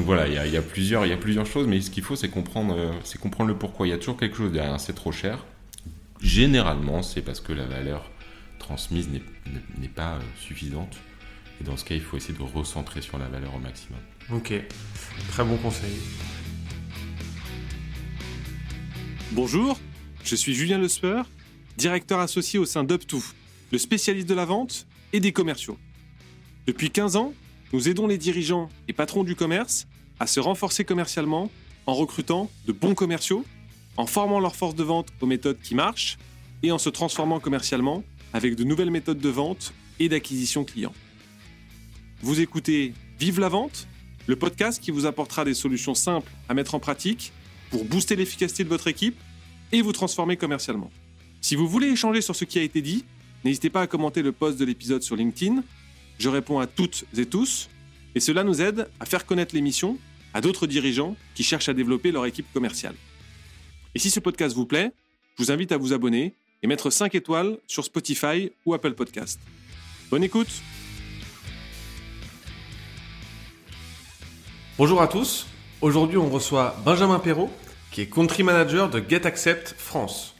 Donc voilà, il y a, il y a plusieurs, il y a plusieurs choses, mais ce qu'il faut, c'est comprendre, euh, c'est comprendre le pourquoi. Il y a toujours quelque chose derrière. C'est trop cher. Généralement, c'est parce que la valeur transmise n'est- pas euh, suffisante. Et dans ce cas, il faut essayer de recentrer sur la valeur au maximum. Ok, très bon conseil. Bonjour, je suis Julien Lespeur, directeur associé au sein d'UpTo, le spécialiste de la vente et des commerciaux. Depuis 15 ans, nous aidons les dirigeants et patrons du commerce à se renforcer commercialement en recrutant de bons commerciaux, en formant leur force de vente aux méthodes qui marchent et en se transformant commercialement avec de nouvelles méthodes de vente et d'acquisition client. Vous écoutez Vive la vente, le podcast qui vous apportera des solutions simples à mettre en pratique pour booster l'efficacité de votre équipe et vous transformer commercialement. Si vous voulez échanger sur ce qui a été dit, n'hésitez pas à commenter le post de l'épisode sur LinkedIn. Je réponds à toutes et tous, et cela nous aide à faire connaître l'émission à d'autres dirigeants qui cherchent à développer leur équipe commerciale. Et si ce podcast vous plaît, je vous invite à vous abonner et mettre 5 étoiles sur Spotify ou Apple Podcast. Bonne écoute Bonjour à tous. Aujourd'hui, on reçoit Benjamin Perrault, qui est country manager de GetAccept France.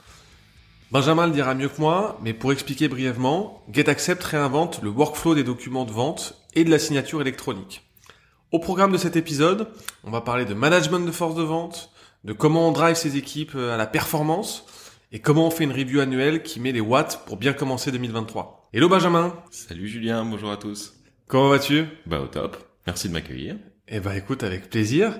Benjamin le dira mieux que moi, mais pour expliquer brièvement, GetAccept réinvente le workflow des documents de vente et de la signature électronique. Au programme de cet épisode, on va parler de management de force de vente, de comment on drive ses équipes à la performance et comment on fait une review annuelle qui met les watts pour bien commencer 2023. Hello Benjamin, Salut Julien, bonjour à tous. comment vas-tu? Bah au top. Merci de m'accueillir. Eh ben écoute, avec plaisir.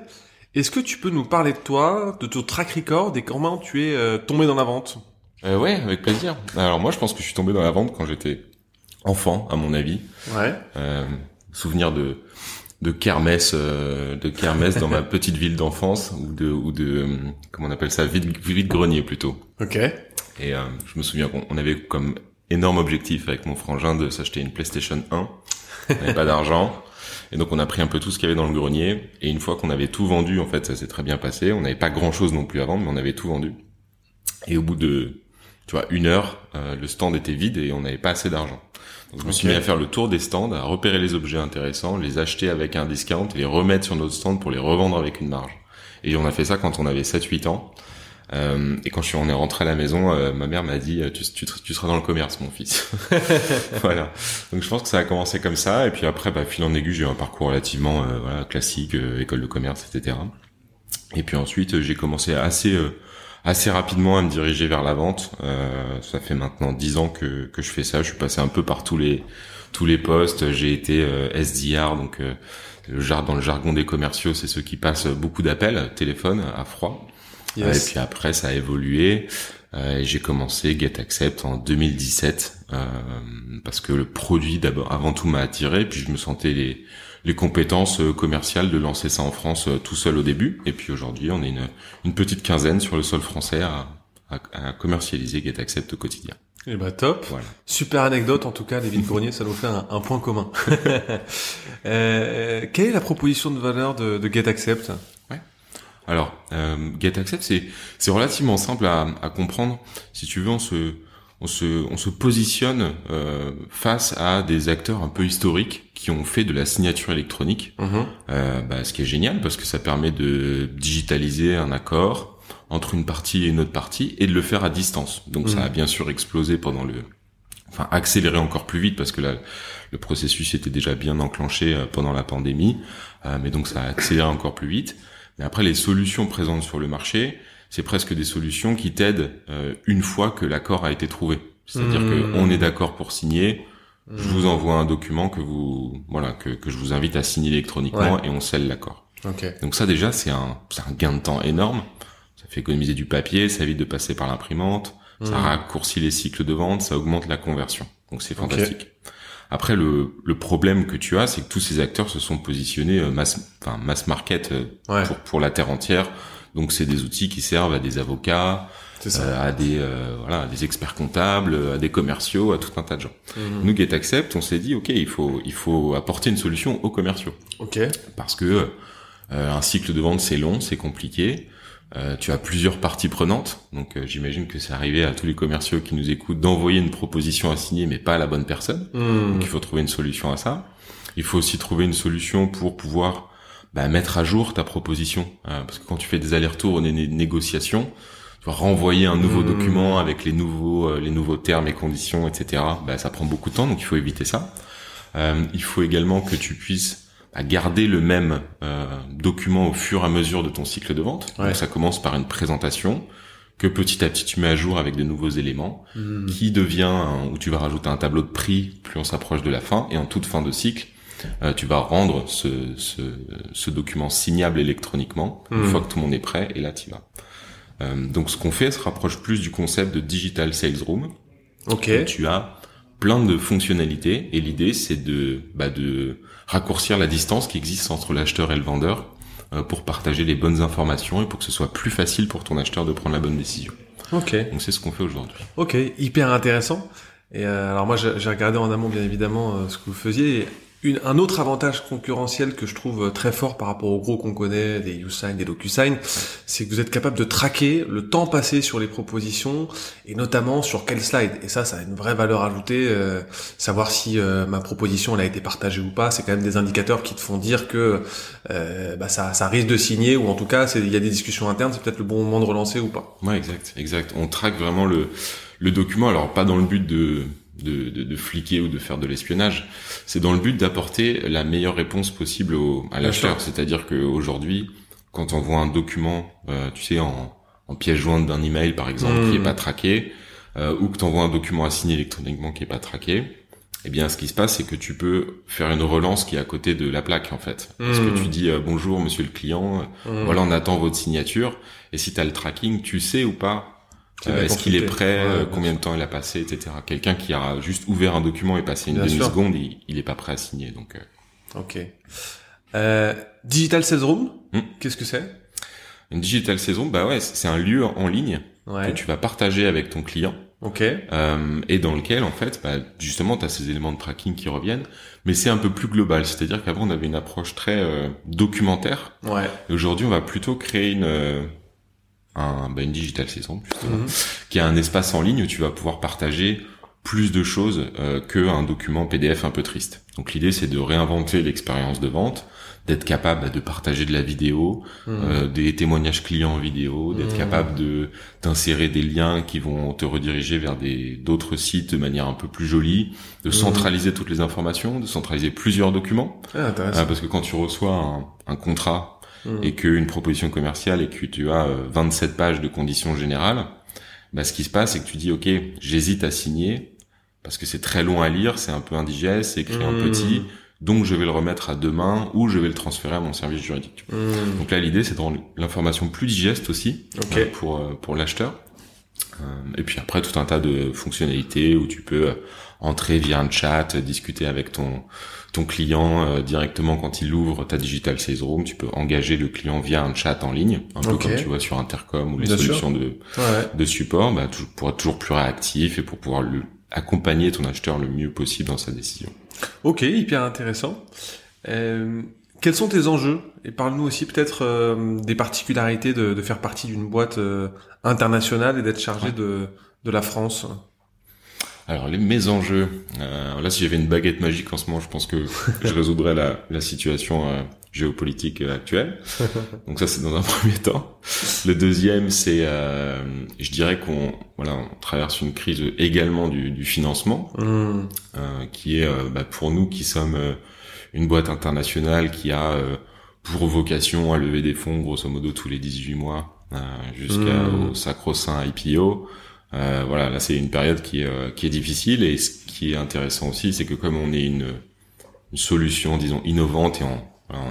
Est-ce que tu peux nous parler de toi, de ton track record et comment tu es euh, tombé dans la vente? Euh, ouais, avec plaisir. Alors moi, je pense que je suis tombé dans la vente quand j'étais enfant, à mon avis. Ouais. Euh, souvenir de de kermesse, euh, de kermesse dans ma petite ville d'enfance ou de ou de comment on appelle ça, vide vide grenier plutôt. Ok. Et euh, je me souviens qu'on on avait comme énorme objectif avec mon frangin de s'acheter une PlayStation 1. On n'avait pas d'argent. Et donc on a pris un peu tout ce qu'il y avait dans le grenier. Et une fois qu'on avait tout vendu, en fait, ça s'est très bien passé. On n'avait pas grand chose non plus à vendre, mais on avait tout vendu. Et au bout de, tu vois, une heure, euh, le stand était vide et on n'avait pas assez d'argent. Donc je me suis mis à faire le tour des stands, à repérer les objets intéressants, les acheter avec un discount, les remettre sur notre stand pour les revendre avec une marge. Et on a fait ça quand on avait 7-8 ans. Euh, et quand je suis, on est rentré à la maison, euh, ma mère m'a dit euh, tu, tu, tu seras dans le commerce, mon fils. voilà. Donc je pense que ça a commencé comme ça. Et puis après, bah, fil en aiguille, j'ai eu un parcours relativement euh, voilà, classique, euh, école de commerce, etc. Et puis ensuite, j'ai commencé assez euh, assez rapidement à me diriger vers la vente. Euh, ça fait maintenant dix ans que que je fais ça. Je suis passé un peu par tous les tous les postes. J'ai été euh, SDR, donc euh, le jar dans le jargon des commerciaux, c'est ceux qui passent beaucoup d'appels téléphone à froid. Euh, Et puis après, ça a évolué. Euh, et j'ai commencé Get Accept en 2017 euh, parce que le produit d'abord, avant tout, m'a attiré. Puis je me sentais les les compétences euh, commerciales de lancer ça en France euh, tout seul au début. Et puis aujourd'hui, on est une une petite quinzaine sur le sol français à à, à commercialiser Get Accept au quotidien. Eh ben top. Voilà. Super anecdote en tout cas, les vides greniers, ça nous fait un, un point commun. euh, quelle est la proposition de valeur de, de GetAccept Alors, euh, Get Accept, c'est relativement simple à, à comprendre. Si tu veux, on se on se on se positionne euh, face à des acteurs un peu historiques qui ont fait de la signature électronique. Mhm. Euh, bah, ce qui est génial parce que ça permet de digitaliser un accord entre une partie et une autre partie et de le faire à distance. Donc ça Mhm. a bien sûr explosé pendant le enfin accéléré encore plus vite parce que là le processus était déjà bien enclenché euh, pendant la pandémie Euh, mais donc ça a accéléré encore plus vite. Mais après les solutions présentes sur le marché, c'est presque des solutions qui t'aident euh, une fois que l'accord a été trouvé. C'est-à-dire que on est d'accord pour signer, je Mhm. vous envoie un document que vous voilà que, que je vous invite à signer électroniquement Ouais. et on scelle l'accord. Ok. Donc ça déjà c'est un c'est un gain de temps énorme. Ça fait économiser du papier, ça évite de passer par l'imprimante, ça Mhm. raccourcit les cycles de vente, ça augmente la conversion. Donc c'est fantastique. Après le le problème que tu as c'est que tous ces acteurs se sont positionnés euh, mass enfin mass market euh, Ouais. pour pour la terre entière. Donc c'est des outils qui servent à des avocats, euh, à des euh, voilà, à des experts comptables, à des commerciaux, à tout un tas de gens. Mhm. Nous Get Accept, on s'est dit OK, il faut il faut apporter une solution aux commerciaux Ok. parce que euh, un cycle de vente c'est long, c'est compliqué. Euh, tu as plusieurs parties prenantes, donc euh, j'imagine que c'est arrivé à tous les commerciaux qui nous écoutent d'envoyer une proposition à signer, mais pas à la bonne personne. Mhm. Donc il faut trouver une solution à ça. Il faut aussi trouver une solution pour pouvoir bah, mettre à jour ta proposition. Euh, parce que quand tu fais des allers-retours ou des négociations, tu vas renvoyer un nouveau mmh. document avec les nouveaux euh, les nouveaux termes et conditions, etc. Bah, ça prend beaucoup de temps, donc il faut éviter ça. Euh, il faut également que tu puisses bah, garder le même document au fur et à mesure de ton cycle de vente. Donc ça commence par une présentation que petit à petit tu mets à jour avec de nouveaux éléments, mmh. qui devient où tu vas rajouter un tableau de prix plus on s'approche de la fin et en toute fin de cycle euh, tu vas rendre ce, ce, ce, document signable électroniquement une hmm. fois que tout le monde est prêt et là tu vas. Euh, donc ce qu'on fait se rapproche plus du concept de digital sales room. Ok. tu as plein de fonctionnalités et l'idée c'est de bah, de raccourcir la distance qui existe entre l'acheteur et le vendeur euh, pour partager les bonnes informations et pour que ce soit plus facile pour ton acheteur de prendre la bonne décision. Ok. Donc c'est ce qu'on fait aujourd'hui. Ok, hyper intéressant. Et euh, alors moi j'ai regardé en amont bien évidemment euh, ce que vous faisiez. Un autre avantage concurrentiel que je trouve euh, très fort par rapport aux gros qu'on connaît, des YouSign, des DocuSign, c'est que vous êtes capable de traquer le temps passé sur les propositions et notamment sur quel slide. Et ça, ça a une vraie valeur ajoutée. Euh, savoir si euh, ma proposition elle a été partagée ou pas, c'est quand même des indicateurs qui te font dire que bah, ça, risque de signer ou en tout cas il y a des discussions internes, c'est peut-être le bon moment de relancer ou pas. Ouais, exact, exact. On traque vraiment le document, alors pas dans le but de de, de, de, fliquer ou de faire de l'espionnage. C'est dans le but d'apporter la meilleure réponse possible au, à l'acheteur. C'est-à-dire qu'aujourd'hui, quand on voit un document, euh, tu sais, en, en pièce jointe d'un email par exemple, qui est hmm. pas traqué, euh, ou que tu envoies un document à signer électroniquement qui est pas traqué, eh bien, ce qui se passe, c'est que tu peux faire une relance qui est à côté de la plaque, en fait. Parce que tu hmm. dis euh, bonjour, monsieur le client. Hmm. Voilà, on attend votre signature. Et si tu as le tracking, tu sais ou pas euh, est-ce qu'il est prêt euh, Combien de temps il a passé, etc. Quelqu'un qui a juste ouvert un document et passé une demi seconde, il, il est pas prêt à signer. Donc. Euh. Ok. Euh, digital Sales Room, hmm. qu'est-ce que c'est? Une Digital Sales Room, bah ouais, c'est un lieu en ligne que tu vas partager avec ton client. Ok. Euh, et dans lequel, en fait, bah, justement, tu as ces éléments de tracking qui reviennent, mais c'est un peu plus global. C'est-à-dire qu'avant, on avait une approche très documentaire. Ouais. Et aujourd'hui, on va plutôt créer une un, bah, une digital saison justement, mhm. qui a un espace en ligne où tu vas pouvoir partager plus de choses euh, qu'un document PDF un peu triste. Donc l'idée c'est de réinventer l'expérience de vente, d'être capable bah, de partager de la vidéo, mhm. euh, des témoignages clients en vidéo, d'être mhm. capable de d'insérer des liens qui vont te rediriger vers des d'autres sites de manière un peu plus jolie, de centraliser toutes les informations, de centraliser plusieurs documents. Ah, euh, parce que quand tu reçois un, un contrat Mmh. et qu'une proposition commerciale et que tu as 27 euh, pages de conditions générales, bah, ce qui se passe, c'est que tu dis, OK, j'hésite à signer parce que c'est très long à lire, c'est un peu indigeste, c'est écrit en mmh. petit, donc je vais le remettre à demain ou je vais le transférer à mon service juridique. Mmh. Donc là, l'idée, c'est de rendre l'information plus digeste aussi euh, pour, euh, pour l'acheteur. et puis après, tout un tas de fonctionnalités où tu peux entrer via un chat, discuter avec ton ton client euh, directement quand il ouvre ta digital sales room, tu peux engager le client via un chat en ligne, un peu comme tu vois sur Intercom ou les solutions de de support, bah, pour être toujours plus réactif et pour pouvoir le, accompagner ton acheteur le mieux possible dans sa décision. Ok, hyper intéressant. Euh, quels sont tes enjeux? Et parle-nous aussi peut-être euh, des particularités de, de, faire partie d'une boîte euh, internationale et d'être chargé de, de la France. Alors les, mes enjeux, euh, là si j'avais une baguette magique en ce moment, je pense que je résoudrais la, la situation euh, géopolitique actuelle. Donc ça c'est dans un premier temps. Le deuxième c'est, euh, je dirais qu'on voilà, on traverse une crise également du, du financement, mmh. qui est bah, pour nous qui sommes une boîte internationale qui a pour vocation à lever des fonds grosso modo tous les 18 mois jusqu'au mmh. sacro-saint IPO. Euh, voilà, là c'est une période qui est, euh, qui est difficile et ce qui est intéressant aussi, c'est que comme on est une, une solution, disons, innovante et en,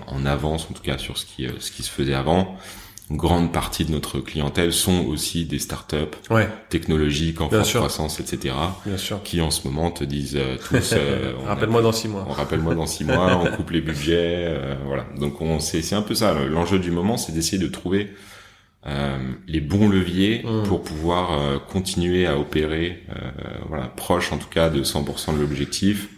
en, avance en tout cas sur ce qui, euh, ce qui se faisait avant, une grande partie de notre clientèle sont aussi des startups ouais. technologiques en forte croissance, etc. Bien sûr. Qui en ce moment te disent tous. rappelle-moi dans six mois. On rappelle-moi dans six mois. on coupe les budgets. voilà. Donc on c'est c'est un peu ça. L'enjeu du moment, c'est d'essayer de trouver euh, les bons leviers mmh. pour pouvoir euh, continuer à opérer, euh, voilà, proche en tout cas de 100% de l'objectif,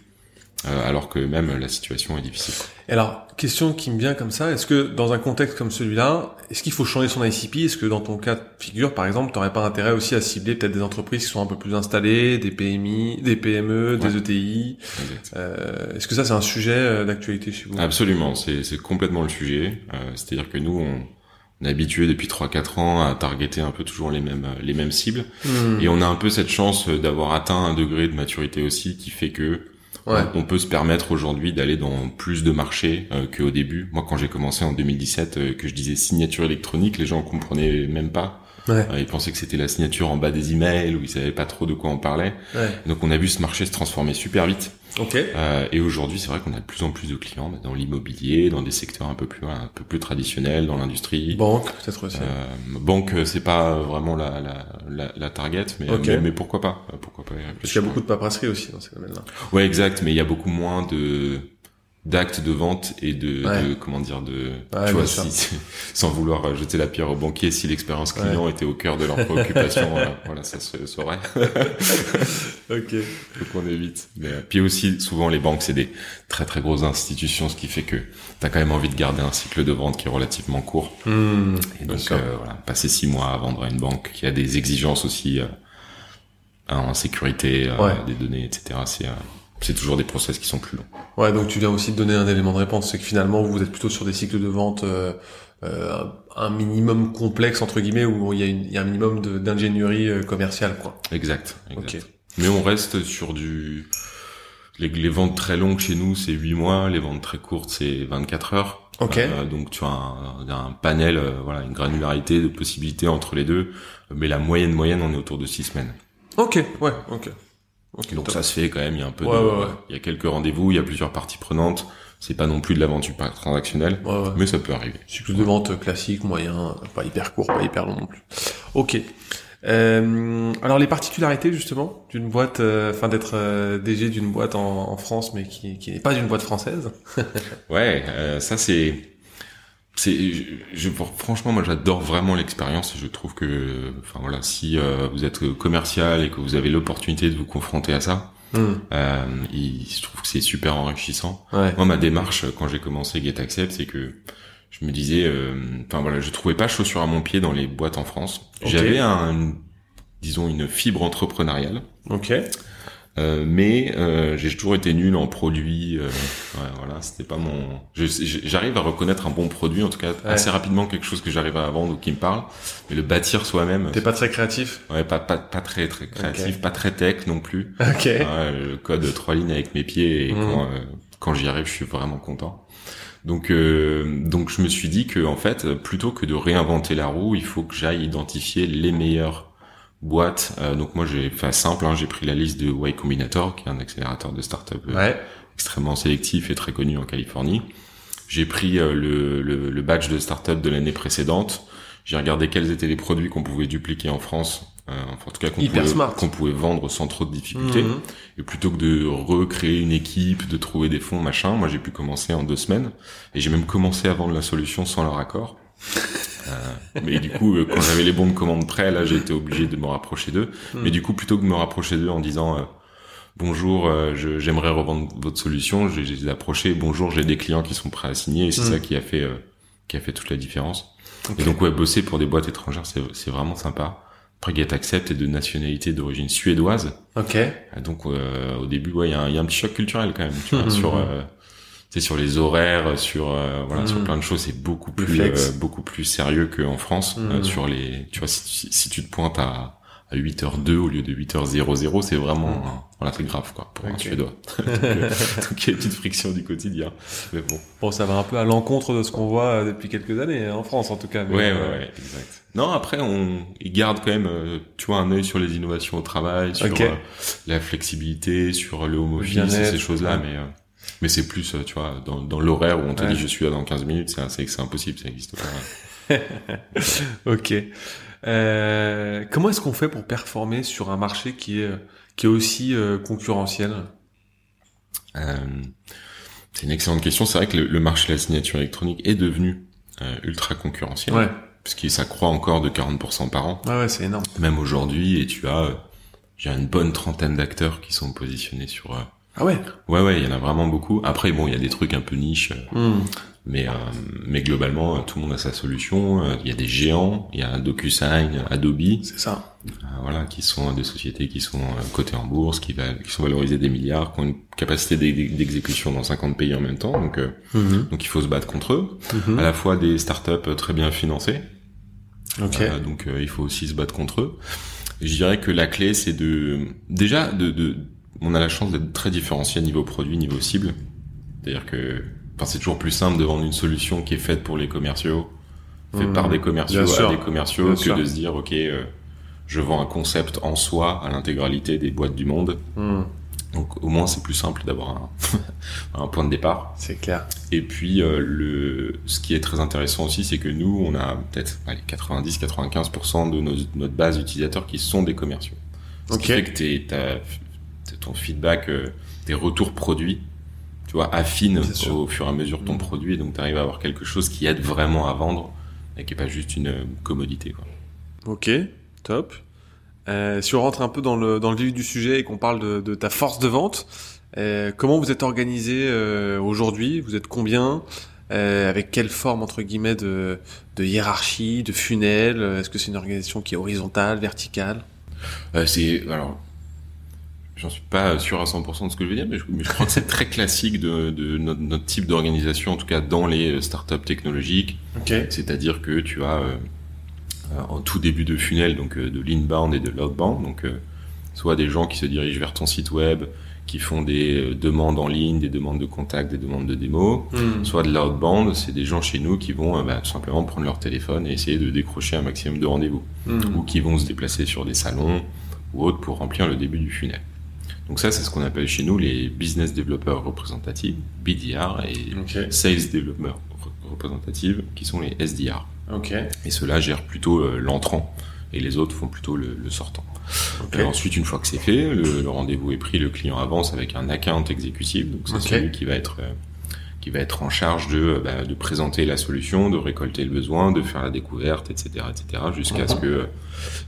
euh, alors que même la situation est difficile. Et alors, question qui me vient comme ça, est-ce que dans un contexte comme celui-là, est-ce qu'il faut changer son ICP Est-ce que dans ton cas de figure, par exemple, tu n'aurais pas intérêt aussi à cibler peut-être des entreprises qui sont un peu plus installées, des PMI, des PME, des ETI euh, Est-ce que ça, c'est un sujet euh, d'actualité chez vous? Absolument, c'est complètement le sujet. Euh, C'est-à-dire que nous, on, on est habitué depuis 3-4 ans à targeter un peu toujours les mêmes les mêmes cibles Hmm. et on a un peu cette chance d'avoir atteint un degré de maturité aussi qui fait que Ouais. on, on peut se permettre aujourd'hui d'aller dans plus de marchés euh, qu'au début. Moi, quand j'ai commencé en 2017, euh, que je disais signature électronique, les gens comprenaient même pas. Ouais. Euh, ils pensaient que c'était la signature en bas des emails ou ils savaient pas trop de quoi on parlait. Ouais. Donc, on a vu ce marché se transformer super vite. Ok. Euh, et aujourd'hui, c'est vrai qu'on a de plus en plus de clients bah, dans l'immobilier, dans des secteurs un peu plus un peu plus traditionnels, dans l'industrie. Banque, peut-être aussi. Euh, banque, euh, c'est pas vraiment la, la, la, la target, mais, mais, mais pourquoi pas? Euh, Pourquoi pas Parce qu'il y a beaucoup de paperasserie aussi dans ces domaines-là. Ouais, exact, mais il y a beaucoup moins de d'actes de vente et de, Ouais. de comment dire de Ouais, tu vois si, sans vouloir jeter la pierre aux banquiers si l'expérience client était au cœur de leurs préoccupations euh, voilà ça se saurait Ok. faut qu'on évite mais euh, puis aussi souvent les banques c'est des très très grosses institutions ce qui fait que t'as quand même envie de garder un cycle de vente qui est relativement court Hmm. et donc euh, voilà passer six mois à vendre à une banque qui a des exigences aussi euh, en sécurité euh, des données etc c'est c'est toujours des process qui sont plus longs Ouais, donc tu viens aussi de donner un élément de réponse, c'est que finalement vous êtes plutôt sur des cycles de vente euh, euh, un minimum complexe entre guillemets où il y a, une- il y a un minimum d'ingénierie euh, commerciale quoi. Exact. exact. Mais on reste sur du... Les, les ventes très longues chez nous, c'est 8 mois. Les ventes très courtes, c'est 24 heures. Ok. Euh, donc tu as un, un panel, euh, voilà, une granularité de possibilités entre les deux. Mais la moyenne moyenne, on est autour de 6 semaines. Ok, ouais, ok. Donc top. ça se fait quand même. Il y a un peu Ouais, de, ouais, ouais. il y a quelques rendez-vous, il y a plusieurs parties prenantes. C'est pas non plus de la vente super transactionnelle, mais ça peut arriver. Cycle de vente classique, moyen, pas hyper court, pas hyper long non plus. Ok. Euh, alors les particularités justement d'une boîte, euh, enfin d'être euh, DG d'une boîte en, en France, mais qui, qui n'est pas une boîte française. Ouais, euh, ça c'est, c'est, franchement moi j'adore vraiment l'expérience et je trouve que, enfin voilà, si euh, vous êtes commercial et que vous avez l'opportunité de vous confronter à ça, Hmm. euh, il, je trouve que c'est super enrichissant. Ouais. Moi ma démarche quand j'ai commencé Get Accept, c'est que je me disais, euh, enfin voilà, je trouvais pas chaussure à mon pied dans les boîtes en France. J'avais un, disons une fibre entrepreneuriale. Ok. Euh, mais euh, j'ai toujours été nul en produit. euh, ouais, voilà, c'était pas mon. J'arrive à reconnaître un bon produit, en tout cas Ouais. assez rapidement quelque chose que j'arrive à vendre ou qui me parle. Mais le bâtir soi-même, T'es pas très créatif? ouais, pas pas pas très très créatif, pas très tech non plus. Ok. Ouais, le code trois lignes avec mes pieds et Mhm. quand euh, quand j'y arrive, je suis vraiment content. Donc euh, donc je me suis dit que en fait, plutôt que de réinventer la roue, il faut que j'aille identifier les meilleures boîtes. Euh, donc moi j'ai fait simple, hein, j'ai pris la liste de Y Combinator, qui est un accélérateur de start-up euh, Ouais. extrêmement sélectif et très connu en Californie. J'ai pris euh, le, le, le badge de start-up de l'année précédente. J'ai regardé quels étaient les produits qu'on pouvait dupliquer en France, euh, enfin, en tout cas pouvait, qu'on pouvait vendre sans trop de difficultés. Mhm. Et plutôt que de recréer une équipe, de trouver des fonds, machin, moi j'ai pu commencer en deux semaines. Et j'ai même commencé à vendre la solution sans leur accord. Euh, mais du coup, euh, quand j'avais les bons de commande prêts, là j'ai été obligé de me rapprocher d'eux. Hmm. Mais du coup, plutôt que de me rapprocher d'eux en disant euh, bonjour, euh, j'aimerais revendre votre solution, j'ai j'ai approché bonjour, j'ai des clients qui sont prêts à signer et c'est Mm. ça qui a fait qui a fait toute la différence. Et donc ouais, bosser pour des boîtes étrangères, c'est vraiment sympa. Après, Get Accept est de nationalité d'origine suédoise. Ok. Donc euh, au début, ouais, il y, a un- il y a un petit choc culturel quand même, tu vois, sur sais, sur les horaires, sur euh, voilà, sur Mhm. plein de choses, c'est beaucoup plus euh, beaucoup plus sérieux qu'en France. Euh, sur les, tu vois, si, tu- si tu te pointes à à 8h02 au lieu de 8h00, c'est vraiment un- voilà, c'est grave quoi pour un suédois. donc euh, donc, il y a une petite friction du quotidien. Mais bon. Bon, ça va un peu à l'encontre de ce qu'on voit euh, depuis quelques années hein, en France en tout cas. mais, Ouais, ouais, euh, ouais, exact. Non, après, on, ils gardent quand même, euh, tu vois, un œil sur les innovations au travail, sur la flexibilité, sur le home office, et ces choses-là, ouais. mais, euh, mais c'est plus, euh, tu vois, dans, dans l'horaire où on te Ouais. dit je suis là dans 15 minutes, c'est, impossible, ça existe pas. Ok. Euh, comment est-ce qu'on fait pour performer sur un marché qui est qui est aussi euh, concurrentiel? Euh, c'est une excellente question. C'est vrai que le, le marché de la signature électronique est devenu ultra concurrentiel, Ouais. puisqu'il ça croît encore de 40% par an. Ouais, ouais, c'est énorme. même aujourd'hui, et tu as, j'ai une bonne trentaine d'acteurs qui sont positionnés sur Ah ouais. Ouais, ouais, il y en a vraiment beaucoup. Après, bon, il y a des trucs un peu niches, euh, Hmm. mais euh, mais globalement, euh, tout le monde a sa solution. Euh, Il y a des géants, il y a DocuSign, Adobe, C'est ça. euh, voilà, qui sont des sociétés qui sont cotées en bourse, qui, va, qui sont valorisées des milliards, qui ont une capacité d'e- d'exécution dans 50 pays en même temps. Donc, euh, Mhm. donc il faut se battre contre eux. Mhm. À la fois des startups très bien financées, Ok. Euh, donc il faut aussi se battre contre eux. Et je dirais que la clé, c'est de déjà de, de on a la chance d'être très différencié niveau produit, niveau cible. C'est-à-dire que enfin c'est toujours plus simple de vendre une solution qui est faite pour les commerciaux, faite par des commerciaux à des commerciaux, que sûr. de se dire ok, euh, je vends un concept en soi à l'intégralité des boîtes du monde. Hmm. Donc au moins c'est plus simple d'avoir un, un point de départ. C'est clair. Et puis euh, le, ce qui est très intéressant aussi, c'est que nous, on a peut-être allez, 90-95% de nos, notre base d'utilisateurs qui sont des commerciaux. Ce qui fait que t'es, ton feedback, euh, tes retours produits, tu vois, affine au fur et à mesure ton Mm. produit, donc tu arrives à avoir quelque chose qui aide vraiment à vendre et qui est pas juste une euh, commodité. Quoi. Ok. Top. Euh, si on rentre un peu dans le dans le vif du sujet et qu'on parle de, de ta force de vente, euh, comment vous êtes organisé euh, aujourd'hui? Vous êtes combien? Avec quelle forme entre guillemets de, de hiérarchie, de funnel? Est-ce que c'est une organisation qui est horizontale, verticale? C'est alors, j'en suis pas sûr à 100% de ce que je veux dire, mais je, mais je crois que c'est très classique de, de notre, notre type d'organisation, en tout cas dans les euh, startups technologiques. C'est-à-dire que tu as euh, euh, en tout début de funnel, donc de l'inbound et de l'outbound, donc soit des gens qui se dirigent vers ton site web, qui font des demandes en ligne, des demandes de contact, des demandes de démo, Hmm. soit de l'outbound, c'est des gens chez nous qui vont euh, bah, tout simplement prendre leur téléphone et essayer de décrocher un maximum de rendez-vous Hmm. ou qui vont se déplacer sur des salons ou autres pour remplir le début du funnel. Donc ça, c'est ce qu'on appelle chez nous les business développeurs représentatifs, BDR, et sales développeurs re- représentatifs, qui sont les SDR. Et ceux-là gèrent plutôt euh, l'entrant, et les autres font plutôt le, le sortant. Ok. Euh, ensuite, une fois que c'est fait, le, le rendez-vous est pris, le client avance avec un account exécutif, donc c'est celui qui va être euh, qui va être en charge de, euh, bah, de présenter la solution, de récolter le besoin, de faire la découverte, etc., etc., jusqu'à ce que euh,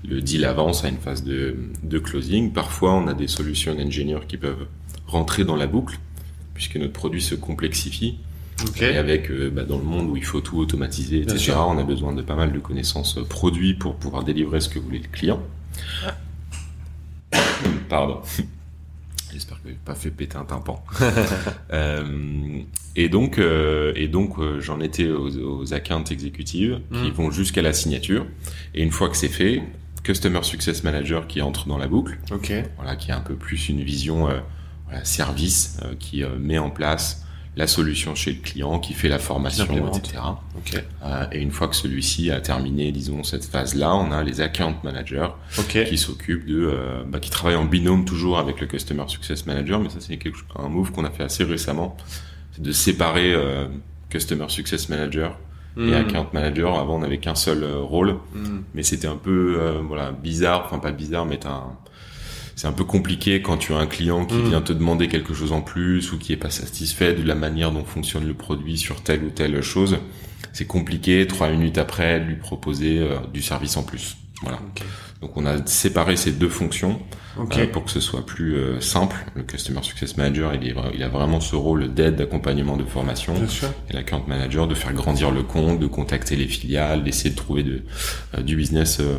le deal avance à une phase de, de closing. Parfois, on a des solutions ingénieurs qui peuvent rentrer dans la boucle, puisque notre produit se complexifie. Et avec, euh, bah, dans le monde où il faut tout automatiser, etc., on a besoin de pas mal de connaissances euh, produits pour pouvoir délivrer ce que voulait le client. Pardon. J'espère que j'ai pas fait péter un tympan. Euh, et donc, euh, et donc, euh, j'en étais aux, aux accounts exécutives qui Mm. vont jusqu'à la signature. Et une fois que c'est fait, Customer Success Manager qui entre dans la boucle, Ok. voilà, qui a un peu plus une vision euh, voilà, service, euh, qui euh, met en place la solution chez le client, qui fait la formation, etc. Ok. Euh, et une fois que celui-ci a terminé, disons, cette phase-là, on a les account managers Ok. qui s'occupent de, euh, bah, qui travaillent en binôme toujours avec le Customer Success Manager, mais ça c'est un move qu'on a fait assez récemment, c'est de séparer euh, Customer Success Manager et Hmm. Account Manager. Avant on n'avait qu'un seul euh, rôle, Hmm. mais c'était un peu euh, voilà bizarre, enfin pas bizarre, mais un- c'est un peu compliqué quand tu as un client qui Mm. vient te demander quelque chose en plus ou qui est pas satisfait de la manière dont fonctionne le produit sur telle ou telle chose. C'est compliqué, trois minutes après, de lui proposer euh, du service en plus. Voilà. Donc on a séparé ces deux fonctions euh, pour que ce soit plus euh, simple. Le Customer Success Manager, il, est, vra- il a vraiment ce rôle d'aide, d'accompagnement, de formation. Et l'account manager de faire grandir le compte, de contacter les filiales, d'essayer de trouver de, euh, du business euh,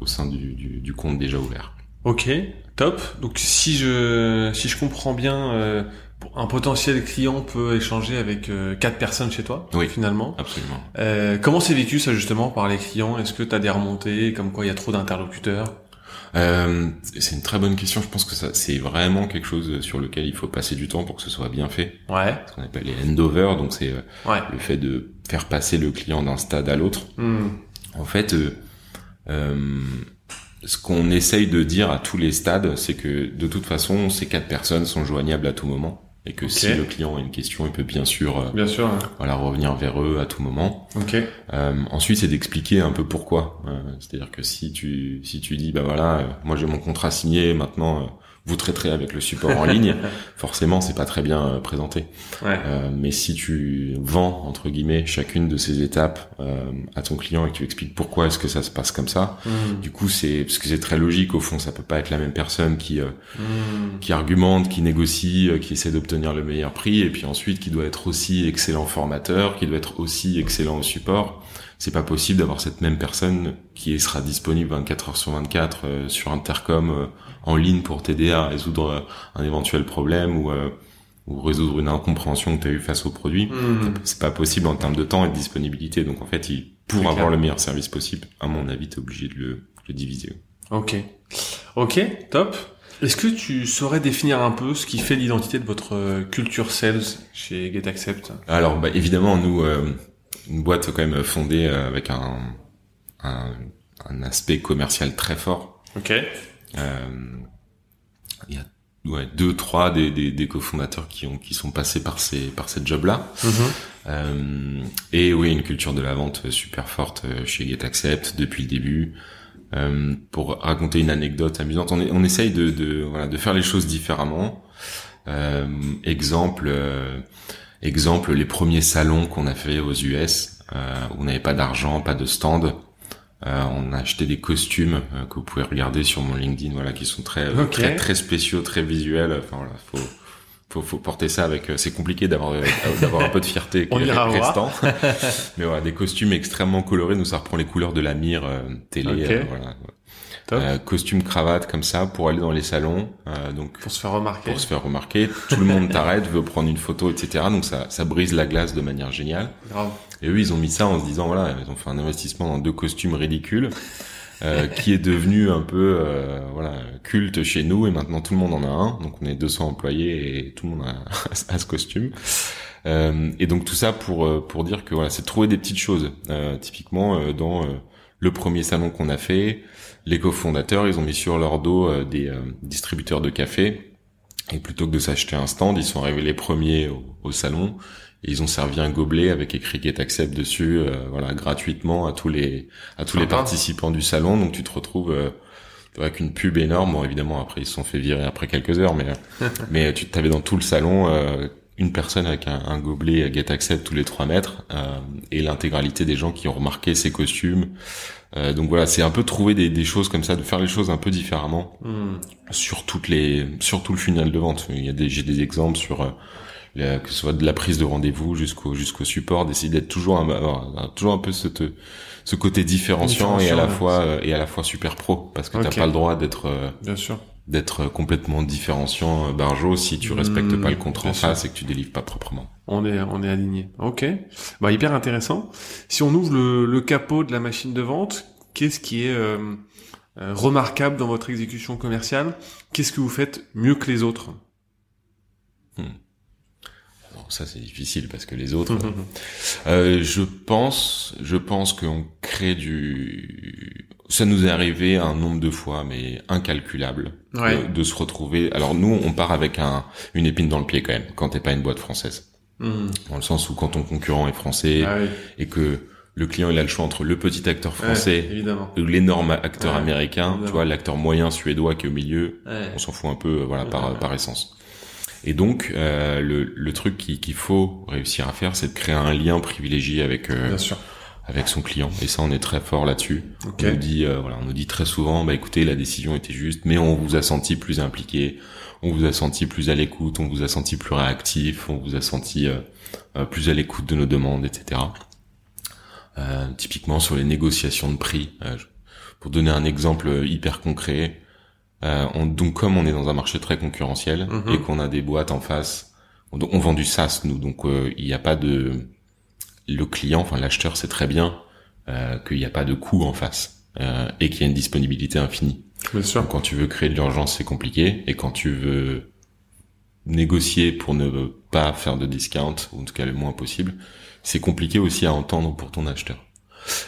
au sein du, du, du compte déjà ouvert. Ok, top. Donc si je si je comprends bien, euh, un potentiel client peut échanger avec euh, quatre personnes chez toi, Oui. finalement. Absolument. Euh, comment c'est vécu ça justement par les clients? Est-ce que tu as des remontées? Comme quoi il y a trop d'interlocuteurs? Euh, c'est une très bonne question. Je pense que ça, c'est vraiment quelque chose sur lequel il faut passer du temps pour que ce soit bien fait. Ouais, Ce qu'on appelle les handover. Donc c'est euh, ouais. le fait de faire passer le client d'un stade à l'autre. Hmm. En fait, euh, euh, ce qu'on essaye de dire à tous les stades, c'est que de toute façon, ces quatre personnes sont joignables à tout moment. Et que si le client a une question, il peut bien sûr euh, Bien sûr. hein. voilà, revenir vers eux à tout moment. Ok. Euh, ensuite, c'est d'expliquer un peu pourquoi. Euh, C'est-à-dire que si tu si tu dis bah voilà, euh, moi j'ai mon contrat signé, maintenant euh, vous traiterez avec le support en ligne, forcément c'est pas très bien euh, présenté. Ouais. Euh, mais si tu vends entre guillemets chacune de ces étapes euh, à ton client et que tu expliques pourquoi est-ce que ça se passe comme ça, Mm. du coup c'est parce que c'est très logique au fond, ça peut pas être la même personne qui euh, Mm. qui argumente, qui négocie, euh, qui essaie d'obtenir le meilleur prix et puis ensuite qui doit être aussi excellent formateur, qui doit être aussi excellent au support. C'est pas possible d'avoir cette même personne qui sera disponible 24 heures sur 24 euh, sur intercom euh, en ligne pour t'aider à résoudre euh, un éventuel problème ou euh, ou résoudre une incompréhension que tu as eu face au produit. Mm. C'est pas possible en termes de temps et de disponibilité. Donc en fait, il, pour avoir clair. le meilleur service possible, à mon avis, t'es obligé de le, le diviser. Ok. Ok, top. Est-ce que tu saurais définir un peu ce qui fait l'identité de votre euh, culture sales chez GetAccept Alors bah, évidemment, nous, euh, une boîte quand même fondée euh, avec un, un, un aspect commercial très fort. Ok. Euh, il y a ouais, deux, trois des, des, des cofondateurs qui ont qui sont passés par ces par cette job là. Mhm. Euh, et oui, une culture de la vente super forte chez GetAccept depuis le début. Euh, pour raconter une anecdote amusante, on, est- on essaye de, de, voilà, de faire les choses différemment. Euh, exemple, euh, exemple, les premiers salons qu'on a fait aux US, euh, où on n'avait pas d'argent, pas de stand. Euh, on a acheté des costumes euh, que vous pouvez regarder sur mon LinkedIn, voilà, qui sont très euh, très très spéciaux, très visuels. Enfin voilà, faut faut, faut porter ça avec. euh, C'est compliqué d'avoir euh, d'avoir un peu de fierté On ira restant. Mais voilà, des costumes extrêmement colorés. Nous, ça reprend les couleurs de la mire euh, télé. Ok. euh, voilà. Top. Euh, costume cravate comme ça pour aller dans les salons. euh, donc Pour se faire remarquer. pour se faire remarquer, tout le monde t'arrête, veut prendre une photo, etc. Donc ça, ça brise la glace de manière géniale. Grave. Et eux, ils ont mis ça en se disant, voilà, ils ont fait un investissement dans deux costumes ridicules, euh, qui est devenu un peu, euh, voilà, culte chez nous, et maintenant tout le monde en a un. Donc on est 200 employés et tout le monde a, a ce costume. Euh, et donc tout ça pour euh, pour dire que voilà, c'est trouver des petites choses. Euh, typiquement dans le premier salon qu'on a fait, les cofondateurs, ils ont mis sur leur dos des distributeurs de café. Et plutôt que de s'acheter un stand, ils sont arrivés les premiers au, au salon et ils ont servi un gobelet avec écrit Get Accept dessus, euh, voilà, gratuitement à tous les à tous les participants du salon. Donc tu te retrouves euh, avec une pub énorme. Bon, évidemment, après ils se sont fait virer après quelques heures, mais euh, mais tu t'avais dans tout le salon euh, une personne avec un, un gobelet Get Accept tous les trois mètres euh, et l'intégralité des gens qui ont remarqué ces costumes. Euh, donc voilà, c'est un peu trouver des, des choses comme ça, de faire les choses un peu différemment Mm. sur toutes les sur tout le funnel de vente. Il y a des j'ai des exemples sur euh, la- que ce soit de la prise de rendez-vous jusqu'au jusqu'au support, d'essayer d'être toujours un, toujours un peu cette ce côté différenciant et à la fois euh, et à la fois super pro parce que Ok. t'as pas le droit d'être euh, Bien sûr. d'être complètement différenciant euh, Barjo si tu respectes Mmh, pas le contrat en face et que tu délivres pas proprement. On est, on est aligné. Ok. Bah, hyper intéressant. Si on ouvre le, le capot de la machine de vente, qu'est-ce qui est euh, remarquable dans votre exécution commerciale? Qu'est-ce que vous faites mieux que les autres? Bon, ça c'est difficile parce que les autres Euh, je pense, je pense qu'on crée du. Ça nous est arrivé un nombre de fois, mais incalculable, Ouais. de, de se retrouver. Alors nous, on part avec un une épine dans le pied quand même, quand t'es pas une boîte française, Mhm. dans le sens où quand ton concurrent est français Ah oui. et que le client il a le choix entre le petit acteur français ou l'énorme acteur Ouais, américain, évidemment. tu vois, l'acteur moyen suédois qui est au milieu, on s'en fout un peu, euh, voilà, par, par essence. Et donc, euh, le, le truc qui- qu'il faut réussir à faire, c'est de créer un lien privilégié avec euh, Bien sûr. avec son client. Et ça, on est très fort là-dessus. Ok. On nous dit, euh, voilà, on nous dit très souvent, bah écoutez, la décision était juste, mais on vous a senti plus impliqué, on vous a senti plus à l'écoute, on vous a senti plus réactif, on vous a senti euh, euh, plus à l'écoute de nos demandes, etc. Euh, typiquement sur les négociations de prix. euh, pour donner un exemple hyper concret, euh, on, donc comme on est dans un marché très concurrentiel Mhm. et qu'on a des boîtes en face, on, on vend du SaaS nous, donc euh, il n'y a pas de le client, enfin l'acheteur sait très bien euh, qu'il n'y a pas de coût en face euh, et qu'il y a une disponibilité infinie. Bien sûr. Donc, quand tu veux créer de l'urgence, c'est compliqué, et quand tu veux négocier pour ne pas faire de discount, ou en tout cas le moins possible, c'est compliqué aussi à entendre pour ton acheteur.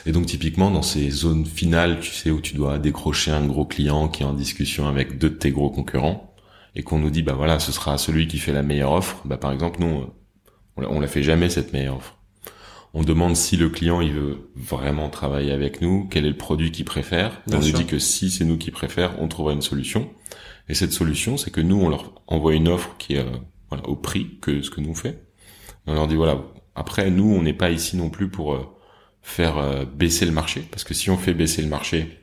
Et donc typiquement dans ces zones finales, tu sais où tu dois décrocher un gros client qui est en discussion avec deux de tes gros concurrents et qu'on nous dit bah voilà ce sera celui qui fait la meilleure offre, bah par exemple nous on la- fait jamais cette meilleure offre. On demande si le client il veut vraiment travailler avec nous, quel est le produit qu'il préfère. Bien on sûr. nous dit que si c'est nous qui préfère, on trouvera une solution. Et cette solution, c'est que nous, on leur envoie une offre qui est voilà, au prix que ce que nous on fait. On leur dit voilà. Après, nous, on n'est pas ici non plus pour faire baisser le marché, parce que si on fait baisser le marché,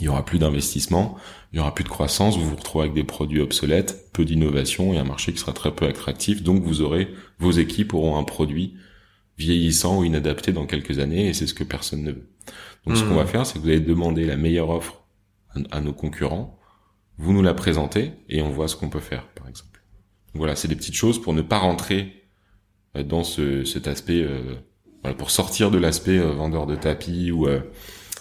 il y aura plus d'investissement, il y aura plus de croissance, vous vous retrouvez avec des produits obsolètes, peu d'innovation et un marché qui sera très peu attractif. Donc vous aurez, vos équipes auront un produit vieillissant ou inadapté dans quelques années et c'est ce que personne ne veut. Donc ce qu'on va hmm. faire, c'est que vous allez demander la meilleure offre à, nos concurrents, vous nous la présentez et on voit ce qu'on peut faire, par exemple. voilà, c'est des petites choses pour ne pas rentrer euh, dans ce, cet aspect, euh, pour sortir de l'aspect euh, vendeur de tapis ou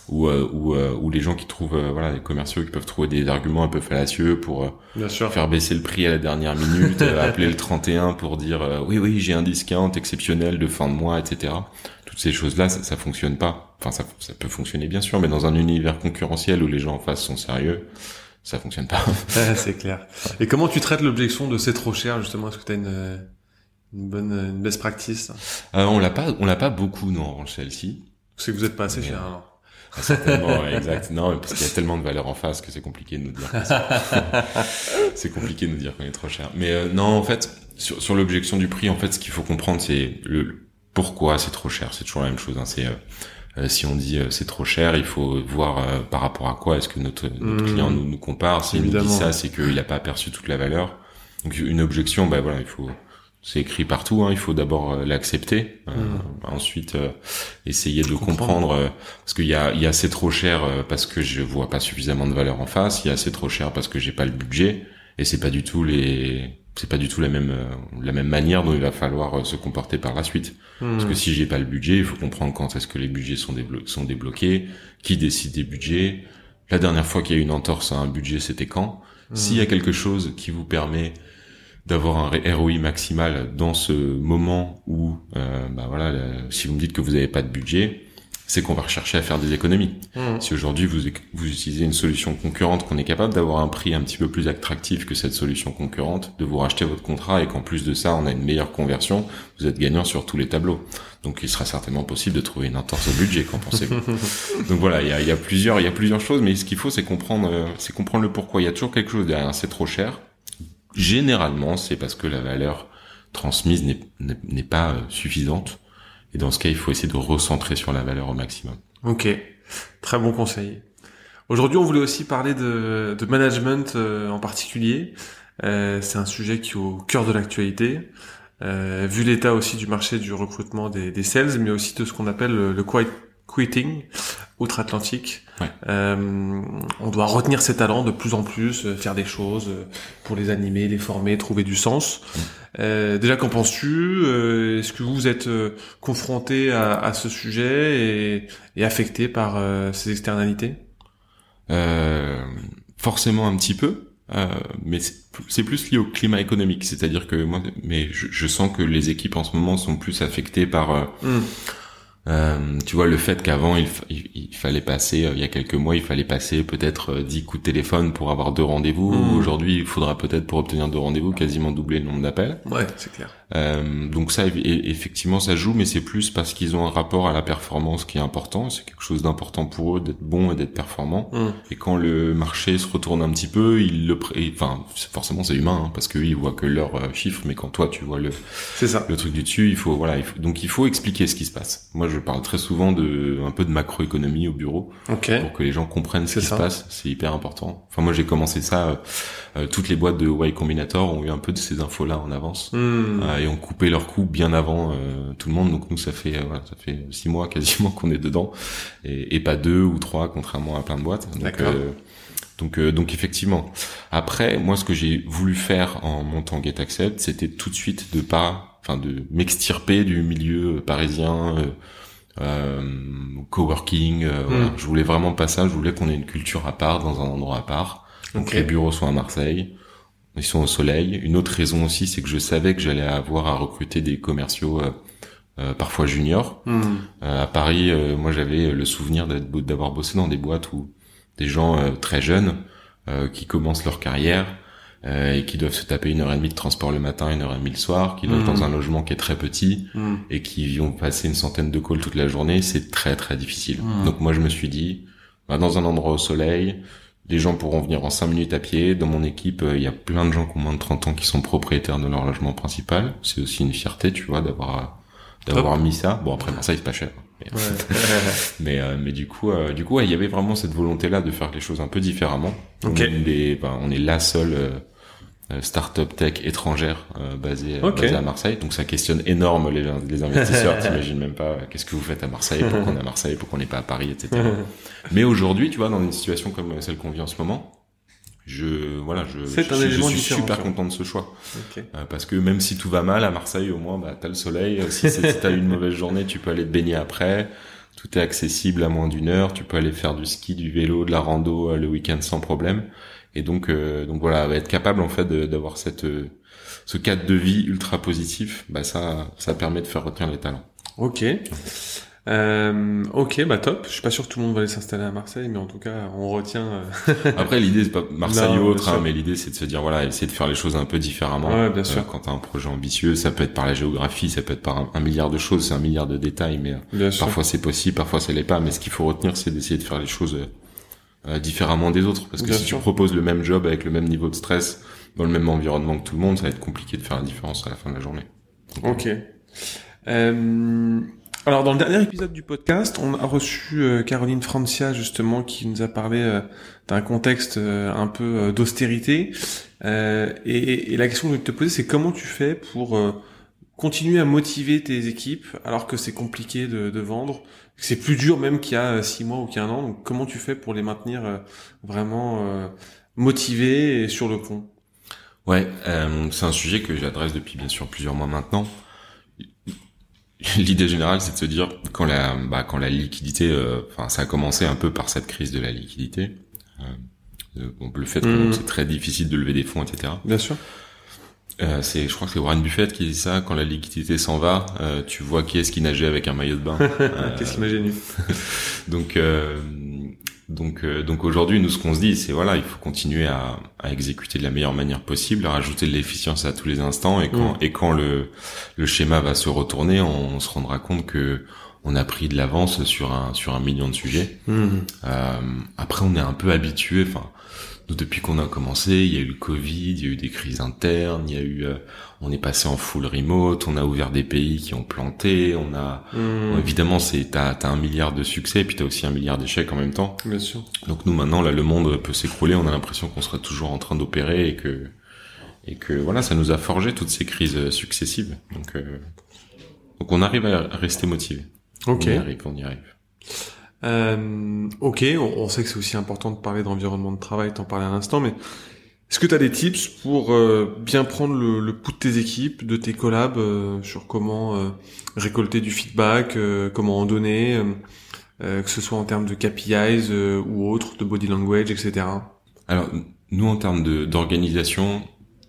ou euh, ou, euh, ou les gens qui trouvent euh, voilà les commerciaux qui peuvent trouver des arguments un peu fallacieux pour Bien sûr. faire baisser le prix à la dernière minute, appeler le 31 pour dire oui oui j'ai un discount exceptionnel de fin de mois etc. Toutes ces choses là ça, ça fonctionne pas. Enfin ça ça peut fonctionner bien sûr mais dans un univers concurrentiel où les gens en face sont sérieux ça fonctionne pas. c'est clair. Et comment tu traites l'objection de c'est trop cher justement? Est-ce que tu as une, une bonne une best practice euh, On l'a pas on l'a pas beaucoup non celle-ci. C'est que vous êtes pas assez cher alors. Ah, certainement, exact. Non, parce qu'il y a tellement de valeur en face que c'est compliqué de nous dire. c'est compliqué de nous dire qu'on est trop cher. Mais euh, non, en fait, sur, sur l'objection du prix, en fait, ce qu'il faut comprendre, c'est le pourquoi c'est trop cher. C'est toujours la même chose. Hein. C'est euh, euh, si on dit c'est trop cher, il faut voir par rapport à quoi est-ce que notre, notre mmh. client nous, nous compare. S'il nous dit ça, c'est qu'il n'a pas aperçu toute la valeur. Donc une objection, ben voilà, il faut c'est écrit partout. Hein, il faut d'abord euh, l'accepter, euh, hmm. ensuite euh, essayer de comprendre, parce qu'il y a, y a assez trop cher parce que je vois pas suffisamment de valeur en face. Il y a assez trop cher parce que j'ai pas le budget et c'est pas du tout les, c'est pas du tout la même la même manière dont il va falloir se comporter par la suite. Parce que si j'ai pas le budget, il faut comprendre quand est-ce que les budgets sont, déblo sont débloqués, qui décide des budgets. La dernière fois qu'il y a eu une entorse à un budget, c'était quand? S'il y a quelque chose qui vous permet d'avoir un ROI maximal dans ce moment où, euh, bah voilà, si vous me dites que vous n'avez pas de budget, c'est qu'on va rechercher à faire des économies. Mmh. Si aujourd'hui vous, vous utilisez une solution concurrente, qu'on est capable d'avoir un prix un petit peu plus attractif que cette solution concurrente, de vous racheter votre contrat et qu'en plus de ça on a une meilleure conversion, vous êtes gagnant sur tous les tableaux. Donc il sera certainement possible de trouver une entorse au budget, qu'en pensez-vous? Donc voilà, il y a, y a, plusieurs, il y a plusieurs choses, mais ce qu'il faut c'est comprendre, euh, c'est comprendre le pourquoi. Il y a toujours quelque chose derrière. C'est trop cher Généralement, c'est parce que la valeur transmise n'est pas euh, suffisante. Et dans ce cas, il faut essayer de recentrer sur la valeur au maximum. Ok, très bon conseil. Aujourd'hui, on voulait aussi parler de, de management euh, en particulier. Euh, c'est un sujet qui est au cœur de l'actualité. Euh, vu l'état aussi du marché du recrutement des, des, sales, mais aussi de ce qu'on appelle le, le quiet quitting outre-Atlantique. Euh, on doit retenir ses talents de plus en plus, euh, faire des choses euh, pour les animer, les former, trouver du sens. Euh, déjà, qu'en penses-tu Est-ce que vous êtes confronté à, à, ce sujet et, et affecté par ces externalités? Forcément un petit peu. mais c'est plus lié au climat économique, c'est-à-dire que moi, mais je, je, sens que les équipes en ce moment sont plus affectées par hmm. Euh, tu vois le fait qu'avant il, il, fallait passer euh, il y a quelques mois il fallait passer peut-être 10 euh, coups de téléphone pour avoir deux rendez-vous. Mmh. aujourd'hui il faudra peut-être pour obtenir deux rendez-vous quasiment doubler le nombre d'appels. Ouais c'est clair euh, donc ça effectivement ça joue mais c'est plus parce qu'ils ont un rapport à la performance qui est important c'est quelque chose d'important pour eux d'être bon et d'être performant mmh. et quand le marché se retourne un petit peu ils le enfin forcément c'est humain hein, parce que ils voient que leurs chiffres mais quand toi tu vois le ça le truc du dessus il faut voilà il faut, donc il faut expliquer ce qui se passe moi je parle très souvent de un peu de macroéconomie au bureau pour que les gens comprennent ce qui se passe. C'est hyper important. Enfin moi j'ai commencé ça. Euh, euh, toutes les boîtes de Y Combinator ont eu un peu de ces infos là en avance hmm. euh, et ont coupé leurs coûts bien avant tout le monde. Donc nous ça fait ça fait six mois quasiment qu'on est dedans et, et, pas deux ou trois contrairement à plein de boîtes. D'accord. Donc, donc effectivement. Après, moi, ce que j'ai voulu faire en montant GetAccept, c'était tout de suite de pas, enfin, de m'extirper du milieu parisien, euh, coworking. Euh, hmm. Je voulais vraiment pas ça. Je voulais qu'on ait une culture à part dans un endroit à part. Donc les bureaux sont à Marseille. Ils sont au soleil. Une autre raison aussi, c'est que je savais que j'allais avoir à recruter des commerciaux euh, euh parfois juniors. Hmm. Euh, à Paris, moi j'avais le souvenir d'avoir bossé dans des boîtes où des gens très jeunes qui commencent leur carrière euh, et qui doivent se taper une heure et demie de transport le matin, une heure et demie le soir, qui doivent mmh. dans un logement qui est très petit mmh. et qui vont passer une centaine de calls toute la journée, c'est très très difficile. Donc moi je me suis dit, bah, dans un endroit au soleil, les gens pourront venir en 5 minutes à pied. Dans mon équipe, euh, il y a plein de gens qui ont moins de 30 ans qui sont propriétaires de leur logement principal. C'est aussi une fierté, tu vois, d'avoir d'avoir mis ça. Bon après Marseille c'est pas cher. Mais mais, euh, mais, du coup euh, du coup il y avait vraiment cette volonté là de faire les choses un peu différemment. On est ben, on est la seule euh, start-up tech étrangère basée, basée, à Marseille. Donc ça questionne énorme les, les investisseurs. T'imagines même pas qu'est-ce que vous faites à Marseille, pourquoi on est à Marseille, pourquoi on n'est pas à Paris, etc. Mais aujourd'hui, tu vois, dans une situation comme celle qu'on vit en ce moment, je voilà je, je, suis super content de ce choix. Euh, parce que même si tout va mal à Marseille au moins bah t'as le soleil. Euh, si t'as eu une mauvaise journée tu peux aller te baigner après. Tout est accessible à moins d'une heure. Tu peux aller faire du ski du vélo de la rando euh, le week-end sans problème et donc donc voilà être capable en fait d'avoir cette ce cadre de vie ultra positif bah ça ça permet de faire retenir les talents ok euh, ok, bah top. Je suis pas sûr que tout le monde va aller s'installer à Marseille, mais en tout cas, on retient. Euh, Après, l'idée c'est pas Marseille ou autre, hein, mais l'idée c'est de se dire voilà, essayer de faire les choses un peu différemment. Ouais, bien sûr. Euh, quand t'as un projet ambitieux, ça peut être par la géographie, ça peut être par un, milliard de choses, c'est un milliard de détails, mais euh, parfois c'est possible, parfois ça l'est pas. Mais ce qu'il faut retenir, c'est d'essayer de faire les choses différemment des autres, parce que si tu proposes le même job avec le même niveau de stress dans le même environnement que tout le monde, ça va être compliqué de faire la différence à la fin de la journée. ok. Euh, alors dans le dernier épisode du podcast, on a reçu euh, Caroline Francia justement qui nous a parlé euh, d'un contexte euh, un peu d'austérité. Et, la question que je vais te poser, c'est comment tu fais pour continuer à motiver tes équipes alors que c'est compliqué de, de vendre, c'est plus dur même qu'il y a six mois ou qu'il y a un an. Donc comment tu fais pour les maintenir vraiment motivés et sur le pont? Ouais, c'est un sujet que j'adresse depuis bien sûr plusieurs mois maintenant l'idée générale, c'est de se dire quand la bah, quand la liquidité, euh, enfin ça a commencé un peu par cette crise de la liquidité, euh, euh le fait que mmh. c'est très difficile de lever des fonds, etc. Bien sûr. Euh, c'est, je crois que c'est Warren Buffett qui dit ça. Quand la liquidité s'en va, euh, tu vois qui est-ce qui nageait avec un maillot de bain. Qu'est-ce qui m'a gêné Donc, donc, euh, donc aujourd'hui, nous, ce qu'on se dit, c'est voilà, il faut continuer à, à, exécuter de la meilleure manière possible, à rajouter de l'efficience à tous les instants, et quand, mm. et quand le, le schéma va se retourner, on, se rendra compte que on a pris de l'avance sur un sur un million de sujets. Mm. Euh, après, on est un peu habitué. Enfin, depuis qu'on a commencé, il y a eu le Covid, il y a eu des crises internes, il y a eu, euh, on est passé en full remote, on a ouvert des pays qui ont planté, on a, hmm. évidemment, c'est, t'as, t'as un milliard de succès, et puis t'as aussi un milliard d'échecs en même temps. Bien sûr. Donc nous maintenant, là, le monde peut s'écrouler, on a l'impression qu'on sera toujours en train d'opérer et que, et que voilà, ça nous a forgé toutes ces crises successives. Donc, euh, donc on arrive à rester motivé. Ok. On y arrive, on y arrive. Euh, ok, on, sait que c'est aussi important de parler d'environnement de travail, t'en parlais à l'instant, mais est-ce que tu as des tips pour euh, bien prendre le, le, pouls de tes équipes, de tes collabs, euh, sur comment euh, récolter du feedback, comment en donner, que ce soit en termes de KPIs ou autres, de body language, etc. Alors, nous, en termes d'organisation,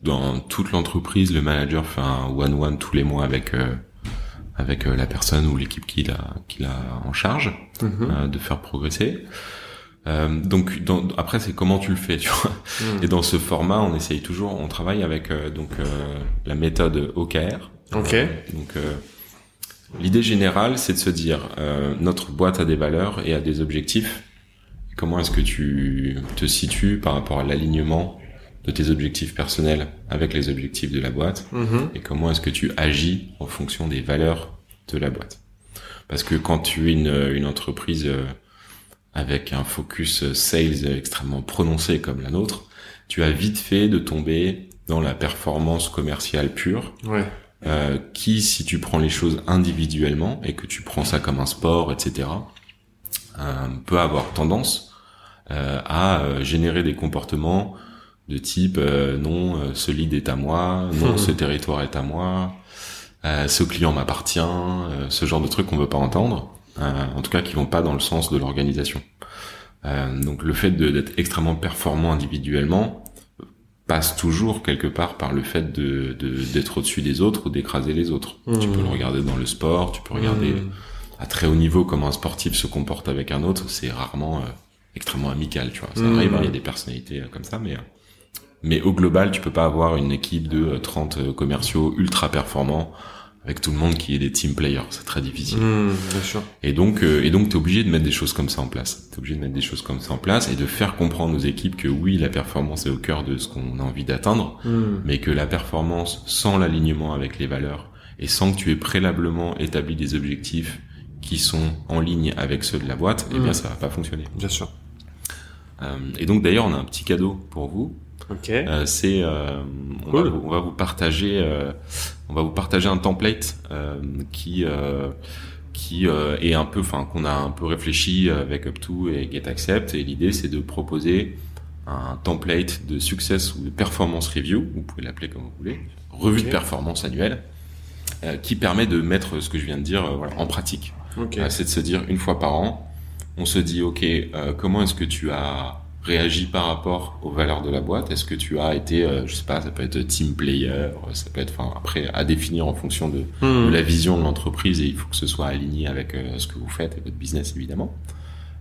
dans toute l'entreprise, le manager fait un one-one tous les mois avec avec euh, la personne ou l'équipe qu'il a qu'il a en charge mhm. euh, de faire progresser. Euh, donc dans, après c'est comment tu le fais tu vois mhm. et dans ce format on essaye toujours on travaille avec euh, donc la méthode OKR ok donc l'idée générale c'est de se dire notre boîte a des valeurs et a des objectifs comment est-ce que tu te situes par rapport à l'alignement de tes objectifs personnels avec les objectifs de la boîte mhm. et comment est-ce que tu agis en fonction des valeurs de la boîte. Parce que quand tu es une, une entreprise euh, avec un focus sales extrêmement prononcé comme la nôtre, tu as vite fait de tomber dans la performance commerciale pure, ouais. euh, qui, si tu prends les choses individuellement et que tu prends ça comme un sport, etc., euh, peut avoir tendance euh, à euh, générer des comportements de type euh, non euh, ce lead est à moi non ce territoire est à moi euh, ce client m'appartient ce genre de trucs qu'on veut pas entendre en tout cas qui vont pas dans le sens de l'organisation donc le fait d'être extrêmement performant individuellement passe toujours quelque part par le fait de d'être au-dessus des autres ou d'écraser les autres tu peux le mmh. regarder dans le sport tu peux regarder mmh. à très haut niveau comment un sportif se comporte avec un autre c'est rarement extrêmement amical tu vois ça mmh. arrive hein, il y a des personnalités comme ça mais mais au global, tu peux pas avoir une équipe de 30 euh, euh, commerciaux ultra performants avec tout le monde qui est des team players. C'est très difficile. Mmh, bien sûr. Et donc, euh, et donc, t'es obligé de mettre des choses comme ça en place. T'es obligé de mettre des choses comme ça en place et de faire comprendre aux équipes que oui, la performance est au cœur de ce qu'on a envie d'atteindre, Mmh. mais que la performance sans l'alignement avec les valeurs et sans que tu aies préalablement établi des objectifs qui sont en ligne avec ceux de la boîte, eh Mm. bien, ça va pas fonctionner. Bien sûr. Euh, et donc, d'ailleurs, on a un petit cadeau pour vous. Ok. Euh, c'est euh, on, Cool. va vous, on va vous partager euh, on va vous partager un template euh, qui euh, qui euh, est un peu enfin qu'on a un peu réfléchi avec Up2 et GetAccept et l'idée c'est de proposer un template de success ou de performance review vous pouvez l'appeler comme vous voulez revue de performance annuelle euh, qui permet de mettre ce que je viens de dire voilà, en pratique Ok. euh, c'est de se dire une fois par an, on se dit ok, euh, comment est-ce que tu as réagi par rapport aux valeurs de la boîte? Est-ce que tu as été, euh, je sais pas, ça peut être team player, ça peut être, enfin après à définir en fonction de, de Mmh. la vision de l'entreprise et il faut que ce soit aligné avec euh, ce que vous faites et votre business évidemment,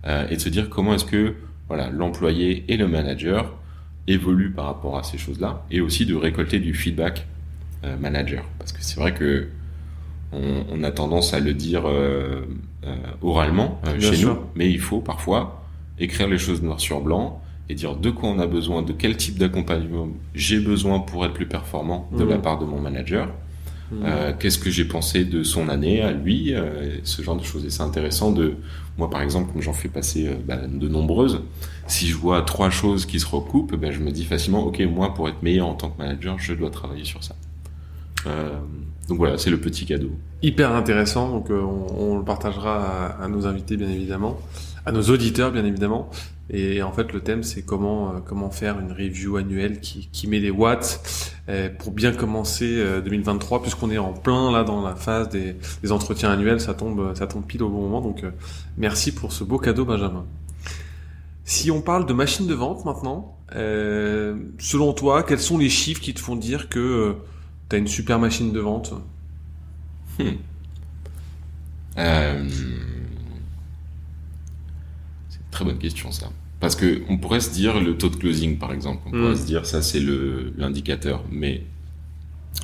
Euh, et de se dire comment est-ce que voilà l'employé et le manager évoluent par rapport à ces choses-là et aussi de récolter du feedback euh, manager parce que c'est vrai que on, on a tendance à le dire oralement chez sûr. nous, mais il faut parfois écrire les choses noir sur blanc et dire de quoi on a besoin, de quel type d'accompagnement j'ai besoin pour être plus performant de la part de mon manager. Mmh. Euh, Qu'est-ce que j'ai pensé de son année à lui, euh, ce genre de choses. Et c'est intéressant de, moi par exemple, comme j'en fais passer euh, bah, de nombreuses, si je vois trois choses qui se recoupent, ben, je me dis facilement, ok, moi pour être meilleur en tant que manager, je dois travailler sur ça. Donc voilà, c'est le petit cadeau. Hyper intéressant, donc on, on le partagera à, à nos invités bien évidemment, à nos auditeurs bien évidemment. Et en fait le thème c'est comment euh, comment faire une review annuelle qui, qui met des watts euh, pour bien commencer euh, 2023 puisqu'on est en plein là dans la phase des, des entretiens annuels, ça tombe ça tombe pile au bon moment. Donc euh, merci pour ce beau cadeau Benjamin. Si on parle de machine de vente maintenant, euh, selon toi, quels sont les chiffres qui te font dire que tu as une super machine de vente? Euh, une très bonne question ça. Parce que on pourrait se dire le taux de closing par exemple, on pourrait Mm. se dire ça c'est le l'indicateur, mais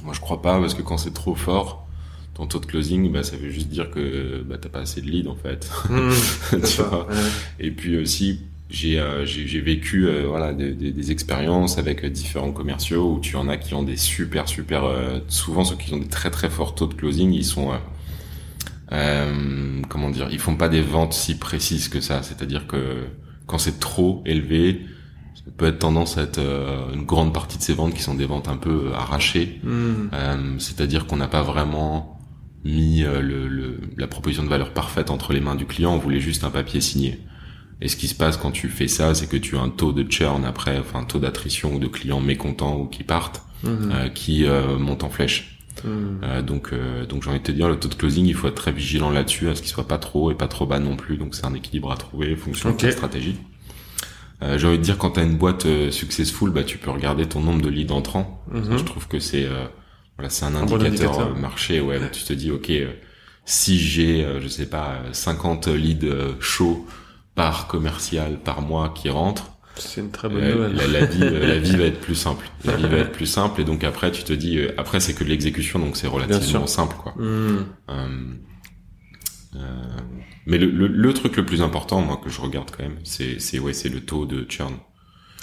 moi je crois pas parce que quand c'est trop fort, ton taux de closing, bah, ça veut juste dire que bah, t'as pas assez de leads en fait. C'est Tu vois. ouais. Et puis aussi, j'ai euh, j'ai vécu euh, voilà des, des, des expériences avec euh, différents commerciaux où tu en as qui ont des super super euh, souvent ceux qui ont des très très forts taux de closing, ils sont euh, comment dire, ils font pas des ventes si précises que ça. C'est-à-dire que quand c'est trop élevé, ça peut être tendance à être euh, une grande partie de ces ventes qui sont des ventes un peu arrachées. Hmm. Euh, c'est-à-dire qu'on n'a pas vraiment mis euh, le, le- la proposition de valeur parfaite entre les mains du client, on voulait juste un papier signé. Et ce qui se passe quand tu fais ça, c'est que tu as un taux de churn après, enfin un taux d'attrition ou de clients mécontents ou qui partent, euh, qui euh, monte en flèche. Mhm. Euh, donc, euh, donc j'ai envie de te dire, le taux de closing, il faut être très vigilant là-dessus, à ce qu'il soit pas trop et pas trop bas non plus. Donc c'est un équilibre à trouver, fonction de ta stratégie. Euh, j'ai envie de dire, quand tu as une boîte euh, successful, bah tu peux regarder ton nombre de leads entrants. Mhm. Je trouve que c'est euh, voilà, c'est un Un bon indicateur, euh, marché. Ouais, où tu te dis, ok, euh, si j'ai, euh, je sais pas, euh, 50 leads euh, chauds par commercial par mois qui rentrent, C'est une très bonne euh, nouvelle. la, la vie, euh, la vie va être plus simple. La vie va être plus simple et donc après tu te dis, euh, après c'est que de l'exécution donc c'est relativement simple quoi. Hmm. Euh, mais le, le, le truc le plus important, moi que je regarde quand même, c'est c'est ouais c'est le taux de churn.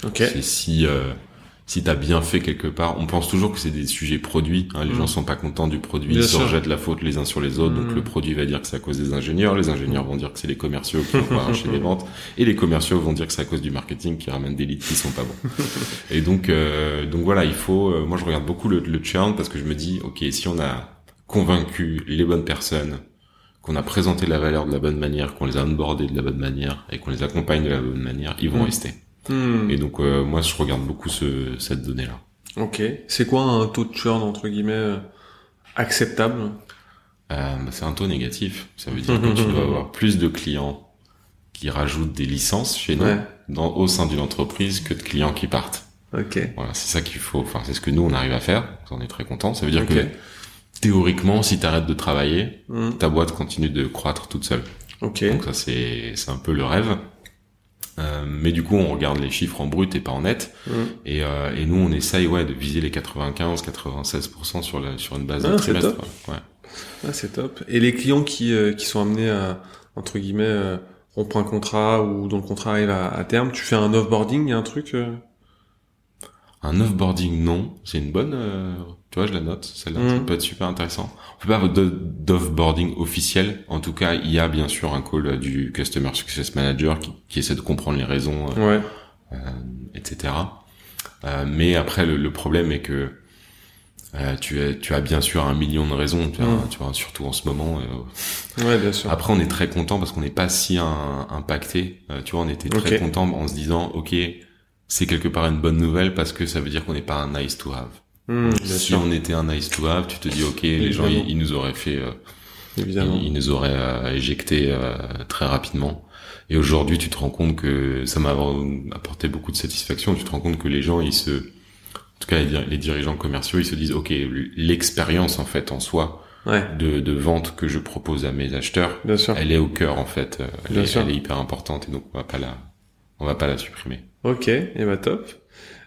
Ok. C'est si euh, si t'as bien fait quelque part. On pense toujours que c'est des sujets produits. Hein, les Mm. gens sont pas contents du produit, Bien ils se rejettent la faute les uns sur les autres. Mm. Donc le produit va dire que c'est à cause des ingénieurs, les ingénieurs vont dire que c'est les commerciaux qui vont pas arracher les ventes, et les commerciaux vont dire que c'est à cause du marketing qui ramène des leads qui sont pas bons. et donc euh, donc voilà, il faut. euh, moi je regarde beaucoup le, le churn parce que je me dis ok si on a convaincu les bonnes personnes qu'on a présenté la valeur de la bonne manière, qu'on les a onboardés de la bonne manière et qu'on les accompagne de la bonne manière, ils vont Mm. rester. Hmm. Et donc euh, moi je regarde beaucoup ce, cette donnée-là. Ok. C'est quoi un taux de churn entre guillemets euh, acceptable? Euh, bah, c'est un taux négatif. Ça veut dire que tu dois avoir plus de clients qui rajoutent des licences chez nous Ouais. dans, au sein d'une entreprise que de clients qui partent. Ok. Voilà, c'est ça qu'il faut. Enfin, c'est ce que nous on arrive à faire. On est très content. Ça veut dire que théoriquement, si tu arrêtes de travailler, Hmm. ta boîte continue de croître toute seule. Ok. Donc ça c'est c'est un peu le rêve. Euh, mais du coup, on regarde les chiffres en brut et pas en net. Et, euh, et nous, on essaye ouais de viser les 95-96% sur la sur une base Ah, de c'est trimestre. Ouais. Ah, c'est top. Et les clients qui, euh, qui sont amenés à, entre guillemets, rompre un contrat ou dont le contrat arrive à, à terme, tu fais un offboarding, il y a un truc Un offboarding, non. C'est une bonne, tu vois, je la note. Celle-là, Mhm. ça peut être super intéressant. On fait pas de- d'offboarding officiel. En tout cas, il y a bien sûr un call euh, du Customer Success Manager qui, qui essaie de comprendre les raisons, euh, Ouais. etc. Euh, mais après, le, le problème est que euh, tu, as, tu as bien sûr un million de raisons, tu, vois, Mhm. tu vois, surtout en ce moment. euh, Ouais, bien sûr. Après, on est très content parce qu'on n'est pas si un- impacté. Euh, tu vois, on était très content en se disant, ok, c'est quelque part une bonne nouvelle parce que ça veut dire qu'on n'est pas un nice to have. Mmh, si on était un nice to have, tu te dis, ok, les gens, ils, ils nous auraient fait, euh, Évidemment. ils, ils nous auraient euh, éjecté euh, très rapidement. Et aujourd'hui, tu te rends compte que ça m'a apporté beaucoup de satisfaction. Tu te rends compte que les gens, ils se, en tout cas, les, dir- les dirigeants commerciaux, ils se disent, ok, l'expérience en fait en soi Ouais, de, de vente que je propose à mes acheteurs, bien sûr. elle est au cœur en fait. Euh, Elle, Bien est, sûr. elle est hyper importante et donc on va pas la, on va pas la supprimer. Ok, et bah top.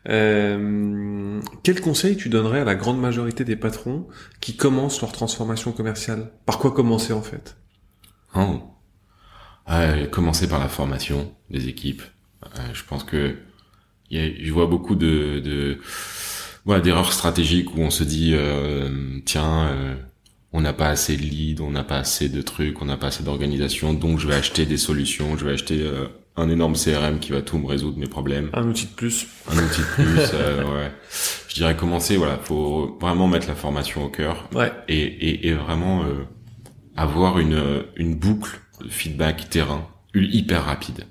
Euh, quel conseil tu donnerais à la grande majorité des patrons qui commencent leur transformation commerciale? Par quoi commencer en fait? Oh. Euh, commencer par la formation des équipes. Euh, je pense que y a- je vois beaucoup de, de voilà, d'erreurs stratégiques où on se dit tiens on n'a pas assez de leads, on n'a pas assez de trucs, on n'a pas assez d'organisation, donc je vais acheter des solutions, je vais acheter un énorme CRM qui va tout me résoudre mes problèmes. Un outil de plus. un outil de plus. euh, ouais. Je dirais commencer, voilà, faut vraiment mettre la formation au cœur Ouais. et, et, et vraiment euh, avoir une, euh, une boucle de feedback terrain hyper rapide.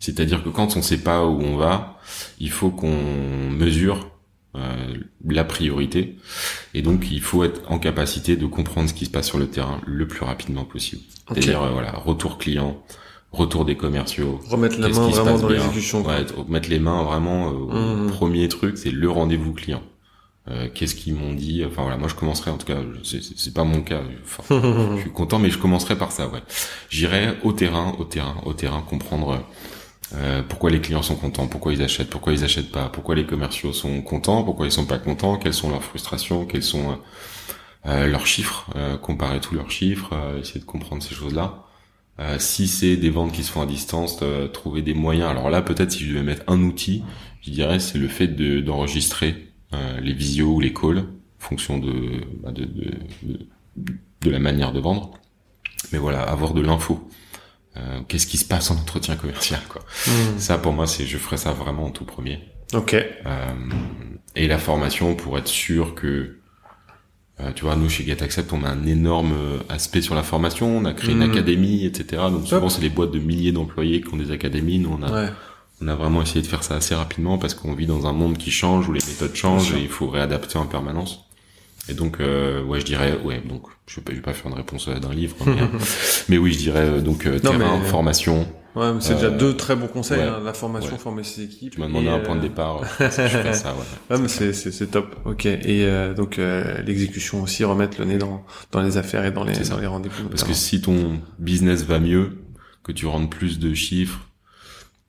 C'est-à-dire que quand on sait pas où on va, il faut qu'on mesure euh, la priorité et donc il faut être en capacité de comprendre ce qui se passe sur le terrain le plus rapidement possible. Ok. C'est-à-dire euh, voilà, retour client, retour des commerciaux, Remettre la main vraiment dans l'exécution. Ouais, mettre les mains vraiment euh, au Mhm. premier truc, c'est le rendez-vous client. Euh, Qu'est-ce qu'ils m'ont dit? Enfin voilà, moi je commencerai en tout cas. C'est pas mon cas. Enfin, je suis content, mais je commencerai par ça. Ouais, j'irai au terrain, au terrain, au terrain, comprendre euh, pourquoi les clients sont contents, pourquoi ils achètent, pourquoi ils achètent pas, pourquoi les commerciaux sont contents, pourquoi ils sont pas contents, quelles sont leurs frustrations, quels sont euh, euh, leurs chiffres, euh, comparer tous leurs chiffres, euh, essayer de comprendre ces choses-là. Euh, si c'est des ventes qui se font à distance, euh, trouver des moyens. Alors là, peut-être si je devais mettre un outil, je dirais c'est le fait de d'enregistrer euh, les visios ou les calls, en fonction de, bah, de, de, de de la manière de vendre. Mais voilà, avoir de l'info. Euh, Qu'est-ce qui se passe en entretien commercial, quoi. Hmm. Ça, pour moi, c'est je ferais ça vraiment en tout premier. Ok. Euh, et la formation pour être sûr que euh, tu vois nous chez GetAccept on a un énorme euh, aspect sur la formation. On a créé une académie etc donc souvent c'est les boîtes de milliers d'employés qui ont des académies. Nous on a Ouais. on a vraiment essayé de faire ça assez rapidement parce qu'on vit dans un monde qui change où les méthodes changent et il faut réadapter en permanence. Et donc euh, ouais je dirais ouais donc je vais pas, je vais pas faire une réponse euh, d'un livre mais, mais oui je dirais euh, donc euh, Non, terrain mais- formation Ouais, mais c'est déjà Euh, deux très bons conseils. ouais. hein, La formation, Ouais. former ses équipes. tu m'as demandé un point de euh, départ euh, je ferais ça ouais. Mais c'est top. Ok. Et euh, donc euh, l'exécution aussi, remettre le nez dans dans les affaires et dans les dans les rendez-vous. Parce que si ton business va mieux, que tu rentres plus de chiffres,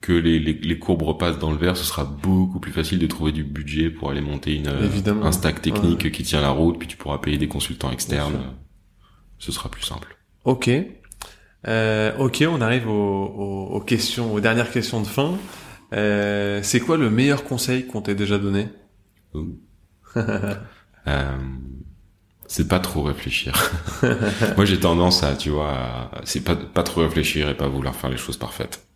que les, les, les courbes repassent dans le vert, ce sera beaucoup plus facile de trouver du budget pour aller monter une, euh, Évidemment. un stack technique qui tient la route, puis tu pourras payer des consultants externes. Ce sera plus simple. Ok. Euh, ok, on arrive aux, aux, aux questions, aux dernières questions de fin. Euh, c'est quoi le meilleur conseil qu'on t'ait déjà donné? Euh, c'est pas trop réfléchir. Moi, j'ai tendance à, tu vois, à- c'est pas pas trop réfléchir et pas vouloir faire les choses parfaites.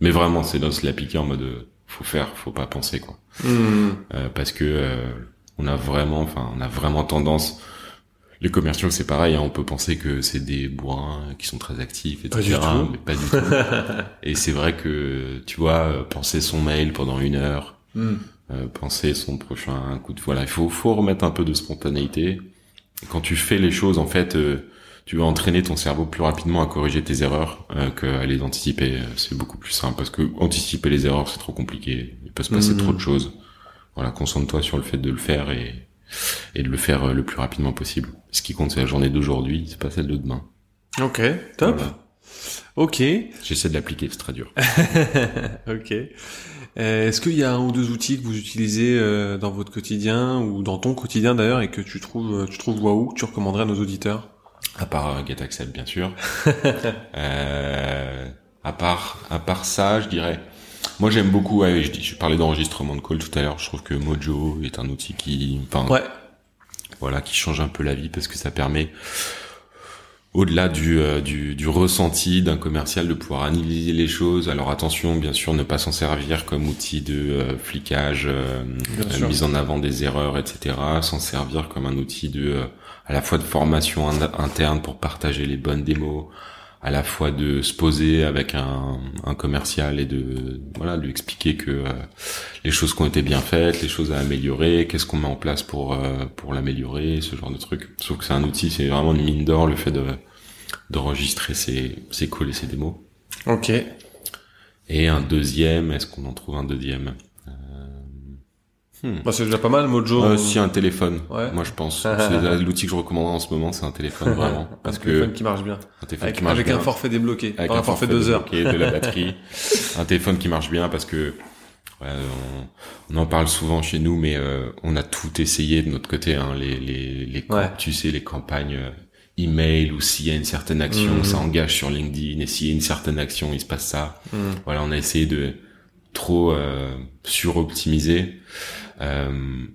Mais vraiment, c'est dans se l'appliquer en mode, euh, faut faire, faut pas penser quoi. Hmm. Euh, parce que on a vraiment, enfin, on a vraiment tendance. Les commerciaux, c'est pareil. hein, on peut penser que c'est des bourrins qui sont très actifs, etc. Pas du tout. Mais pas du tout. Et c'est vrai que tu vois, euh, penser son mail pendant une heure, Hmm. euh, penser son prochain coup de voilà, il faut faut remettre un peu de spontanéité. Et quand tu fais les choses, en fait, euh, tu vas entraîner ton cerveau plus rapidement à corriger tes erreurs euh, qu'à les anticiper. C'est beaucoup plus simple parce que anticiper les erreurs, c'est trop compliqué. Il peut se passer Mhm. trop de choses. Voilà, concentre-toi sur le fait de le faire et et de le faire euh, le plus rapidement possible. Ce qui compte, c'est la journée d'aujourd'hui, c'est pas celle de demain. Ok, top. Voilà. Ok, J'essaie de l'appliquer, c'est très dur. ok. Euh, Est-ce qu'il y a un ou deux outils que vous utilisez euh, dans votre quotidien ou dans ton quotidien d'ailleurs et que tu trouves tu trouves waouh que tu recommanderais à nos auditeurs? À part euh, GetAccept, bien sûr. euh, à part, à part ça, je dirais. Moi, j'aime beaucoup. Ouais, je, dis, je parlais d'enregistrement de call tout à l'heure. Je trouve que Mojo est un outil qui, enfin, Ouais. voilà, qui change un peu la vie parce que ça permet, au-delà du, euh, du, du ressenti d'un commercial, de pouvoir analyser les choses. Alors attention, bien sûr, ne pas s'en servir comme outil de euh, flicage, euh, mise en avant des erreurs, etc. S'en servir comme un outil de, à la fois de formation in- interne pour partager les bonnes démos, à la fois de se poser avec un, un commercial et de voilà lui expliquer que euh, les choses qui ont été bien faites, les choses à améliorer, qu'est-ce qu'on met en place pour euh, pour l'améliorer, ce genre de trucs. Sauf que c'est un outil, c'est vraiment une mine d'or le fait de d'enregistrer ses ses calls et ses démos. Ok. Et un deuxième, est-ce qu'on en trouve un deuxième? Bah, c'est déjà pas mal, Mojo. euh, Si un téléphone, Ouais. moi je pense. c'est l'outil que je recommande en ce moment, c'est un téléphone vraiment, parce un téléphone que qui marche bien. un téléphone Avec, qui marche avec bien. un forfait débloqué. avec un forfait deux heures. de la batterie, un téléphone qui marche bien parce que ouais, on, on en parle souvent chez nous, mais euh, on a tout essayé de notre côté, hein, les les les Ouais. tu sais les campagnes euh, email ou s'il y a une certaine action, Mhm. ça engage sur LinkedIn et s'il y a une certaine action, il se passe ça. Hmm. Voilà, on a essayé de trop euh, suroptimiser. Euh,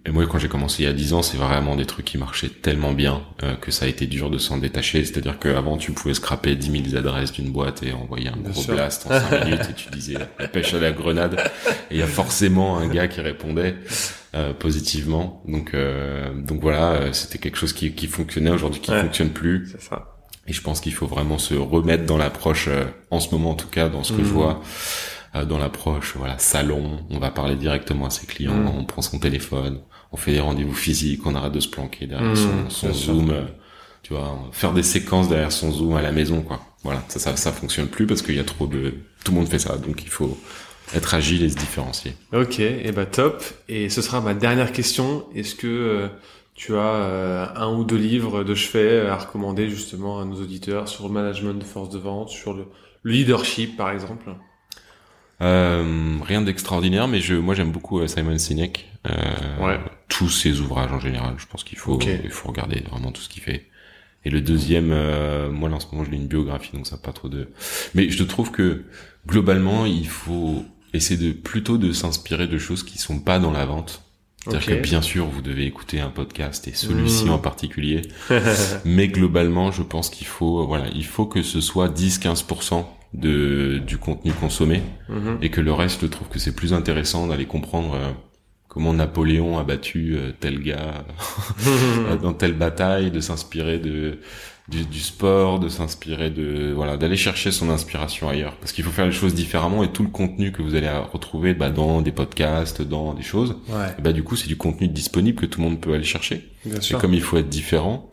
et moi, quand j'ai commencé il y a 10 ans, c'est vraiment des trucs qui marchaient tellement bien euh, que ça a été dur de s'en détacher. C'est-à-dire qu'avant, tu pouvais scraper 10 000 adresses d'une boîte et envoyer un Bien gros sûr. blast en 5 minutes et tu disais la pêche à la grenade. Et il y a forcément un gars qui répondait euh, positivement. Donc, euh, donc voilà, c'était quelque chose qui, qui fonctionnait aujourd'hui, qui Ouais. fonctionne plus. C'est ça. Et je pense qu'il faut vraiment se remettre dans l'approche, euh, en ce moment en tout cas, dans ce que je vois, euh, dans l'approche, voilà, salon, on va parler directement à ses clients, Mhm. on prend son téléphone, on fait des rendez-vous physiques, on arrête de se planquer derrière Mhm, son, zoom, euh, tu vois, faire des séquences derrière son zoom à la maison, quoi. Voilà, ça, ça, ça fonctionne plus parce qu'il y a trop de, tout le monde fait ça, donc il faut être agile et se différencier. Ok, et bah top. Et ce sera ma dernière question. Est-ce que euh, tu as euh, un ou deux livres de chevet à recommander justement à nos auditeurs sur le management de force de vente, sur le, le leadership par exemple? Euh, rien d'extraordinaire, mais je, moi j'aime beaucoup euh, Simon Sinek. Euh, Ouais. Tous ses ouvrages en général. Je pense qu'il faut, il faut regarder vraiment tout ce qu'il fait. Et le deuxième, euh, moi là, en ce moment je lis une biographie, donc ça n'a pas trop de. Mais je trouve que globalement, il faut essayer de plutôt de s'inspirer de choses qui sont pas dans la vente. C'est-à-dire que bien sûr, vous devez écouter un podcast et celui-ci Mm. en particulier. Mais globalement, je pense qu'il faut, voilà, il faut que ce soit 10-15% de, du contenu consommé Mhm. et que le reste, je trouve que c'est plus intéressant d'aller comprendre euh, comment Napoléon a battu euh, tel gars dans telle bataille, de s'inspirer de du, du sport, de s'inspirer de voilà, d'aller chercher son inspiration ailleurs, parce qu'il faut faire les choses différemment et tout le contenu que vous allez retrouver bah, dans des podcasts, dans des choses, ouais, et bah du coup c'est du contenu disponible que tout le monde peut aller chercher. bien Et sûr. comme il faut être différent,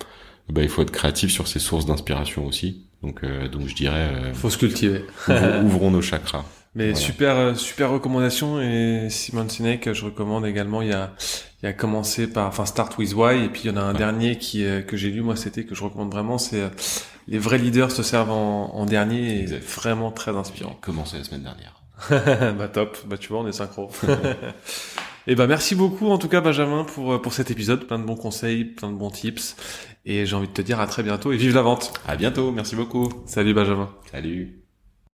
bah il faut être créatif sur ses sources d'inspiration aussi. Donc euh, donc je dirais euh, Faut se cultiver. ouvrons, ouvrons nos chakras. Mais Voilà. super, euh, super recommandation et Simon Sinek, je recommande également. Il y a, il y a commencé par, enfin, Start with Why et puis il y en a un Ouais. dernier qui euh, que j'ai lu moi, c'était que je recommande vraiment, c'est euh, les vrais leaders se servent en, en dernier et vraiment très inspirant. Commencé la semaine dernière. bah top, bah tu vois, on est synchro. et bah merci beaucoup en tout cas Benjamin pour pour cet épisode, plein de bons conseils, plein de bons tips et j'ai envie de te dire à très bientôt et vive la vente. À bientôt, merci beaucoup. Salut Benjamin. Salut.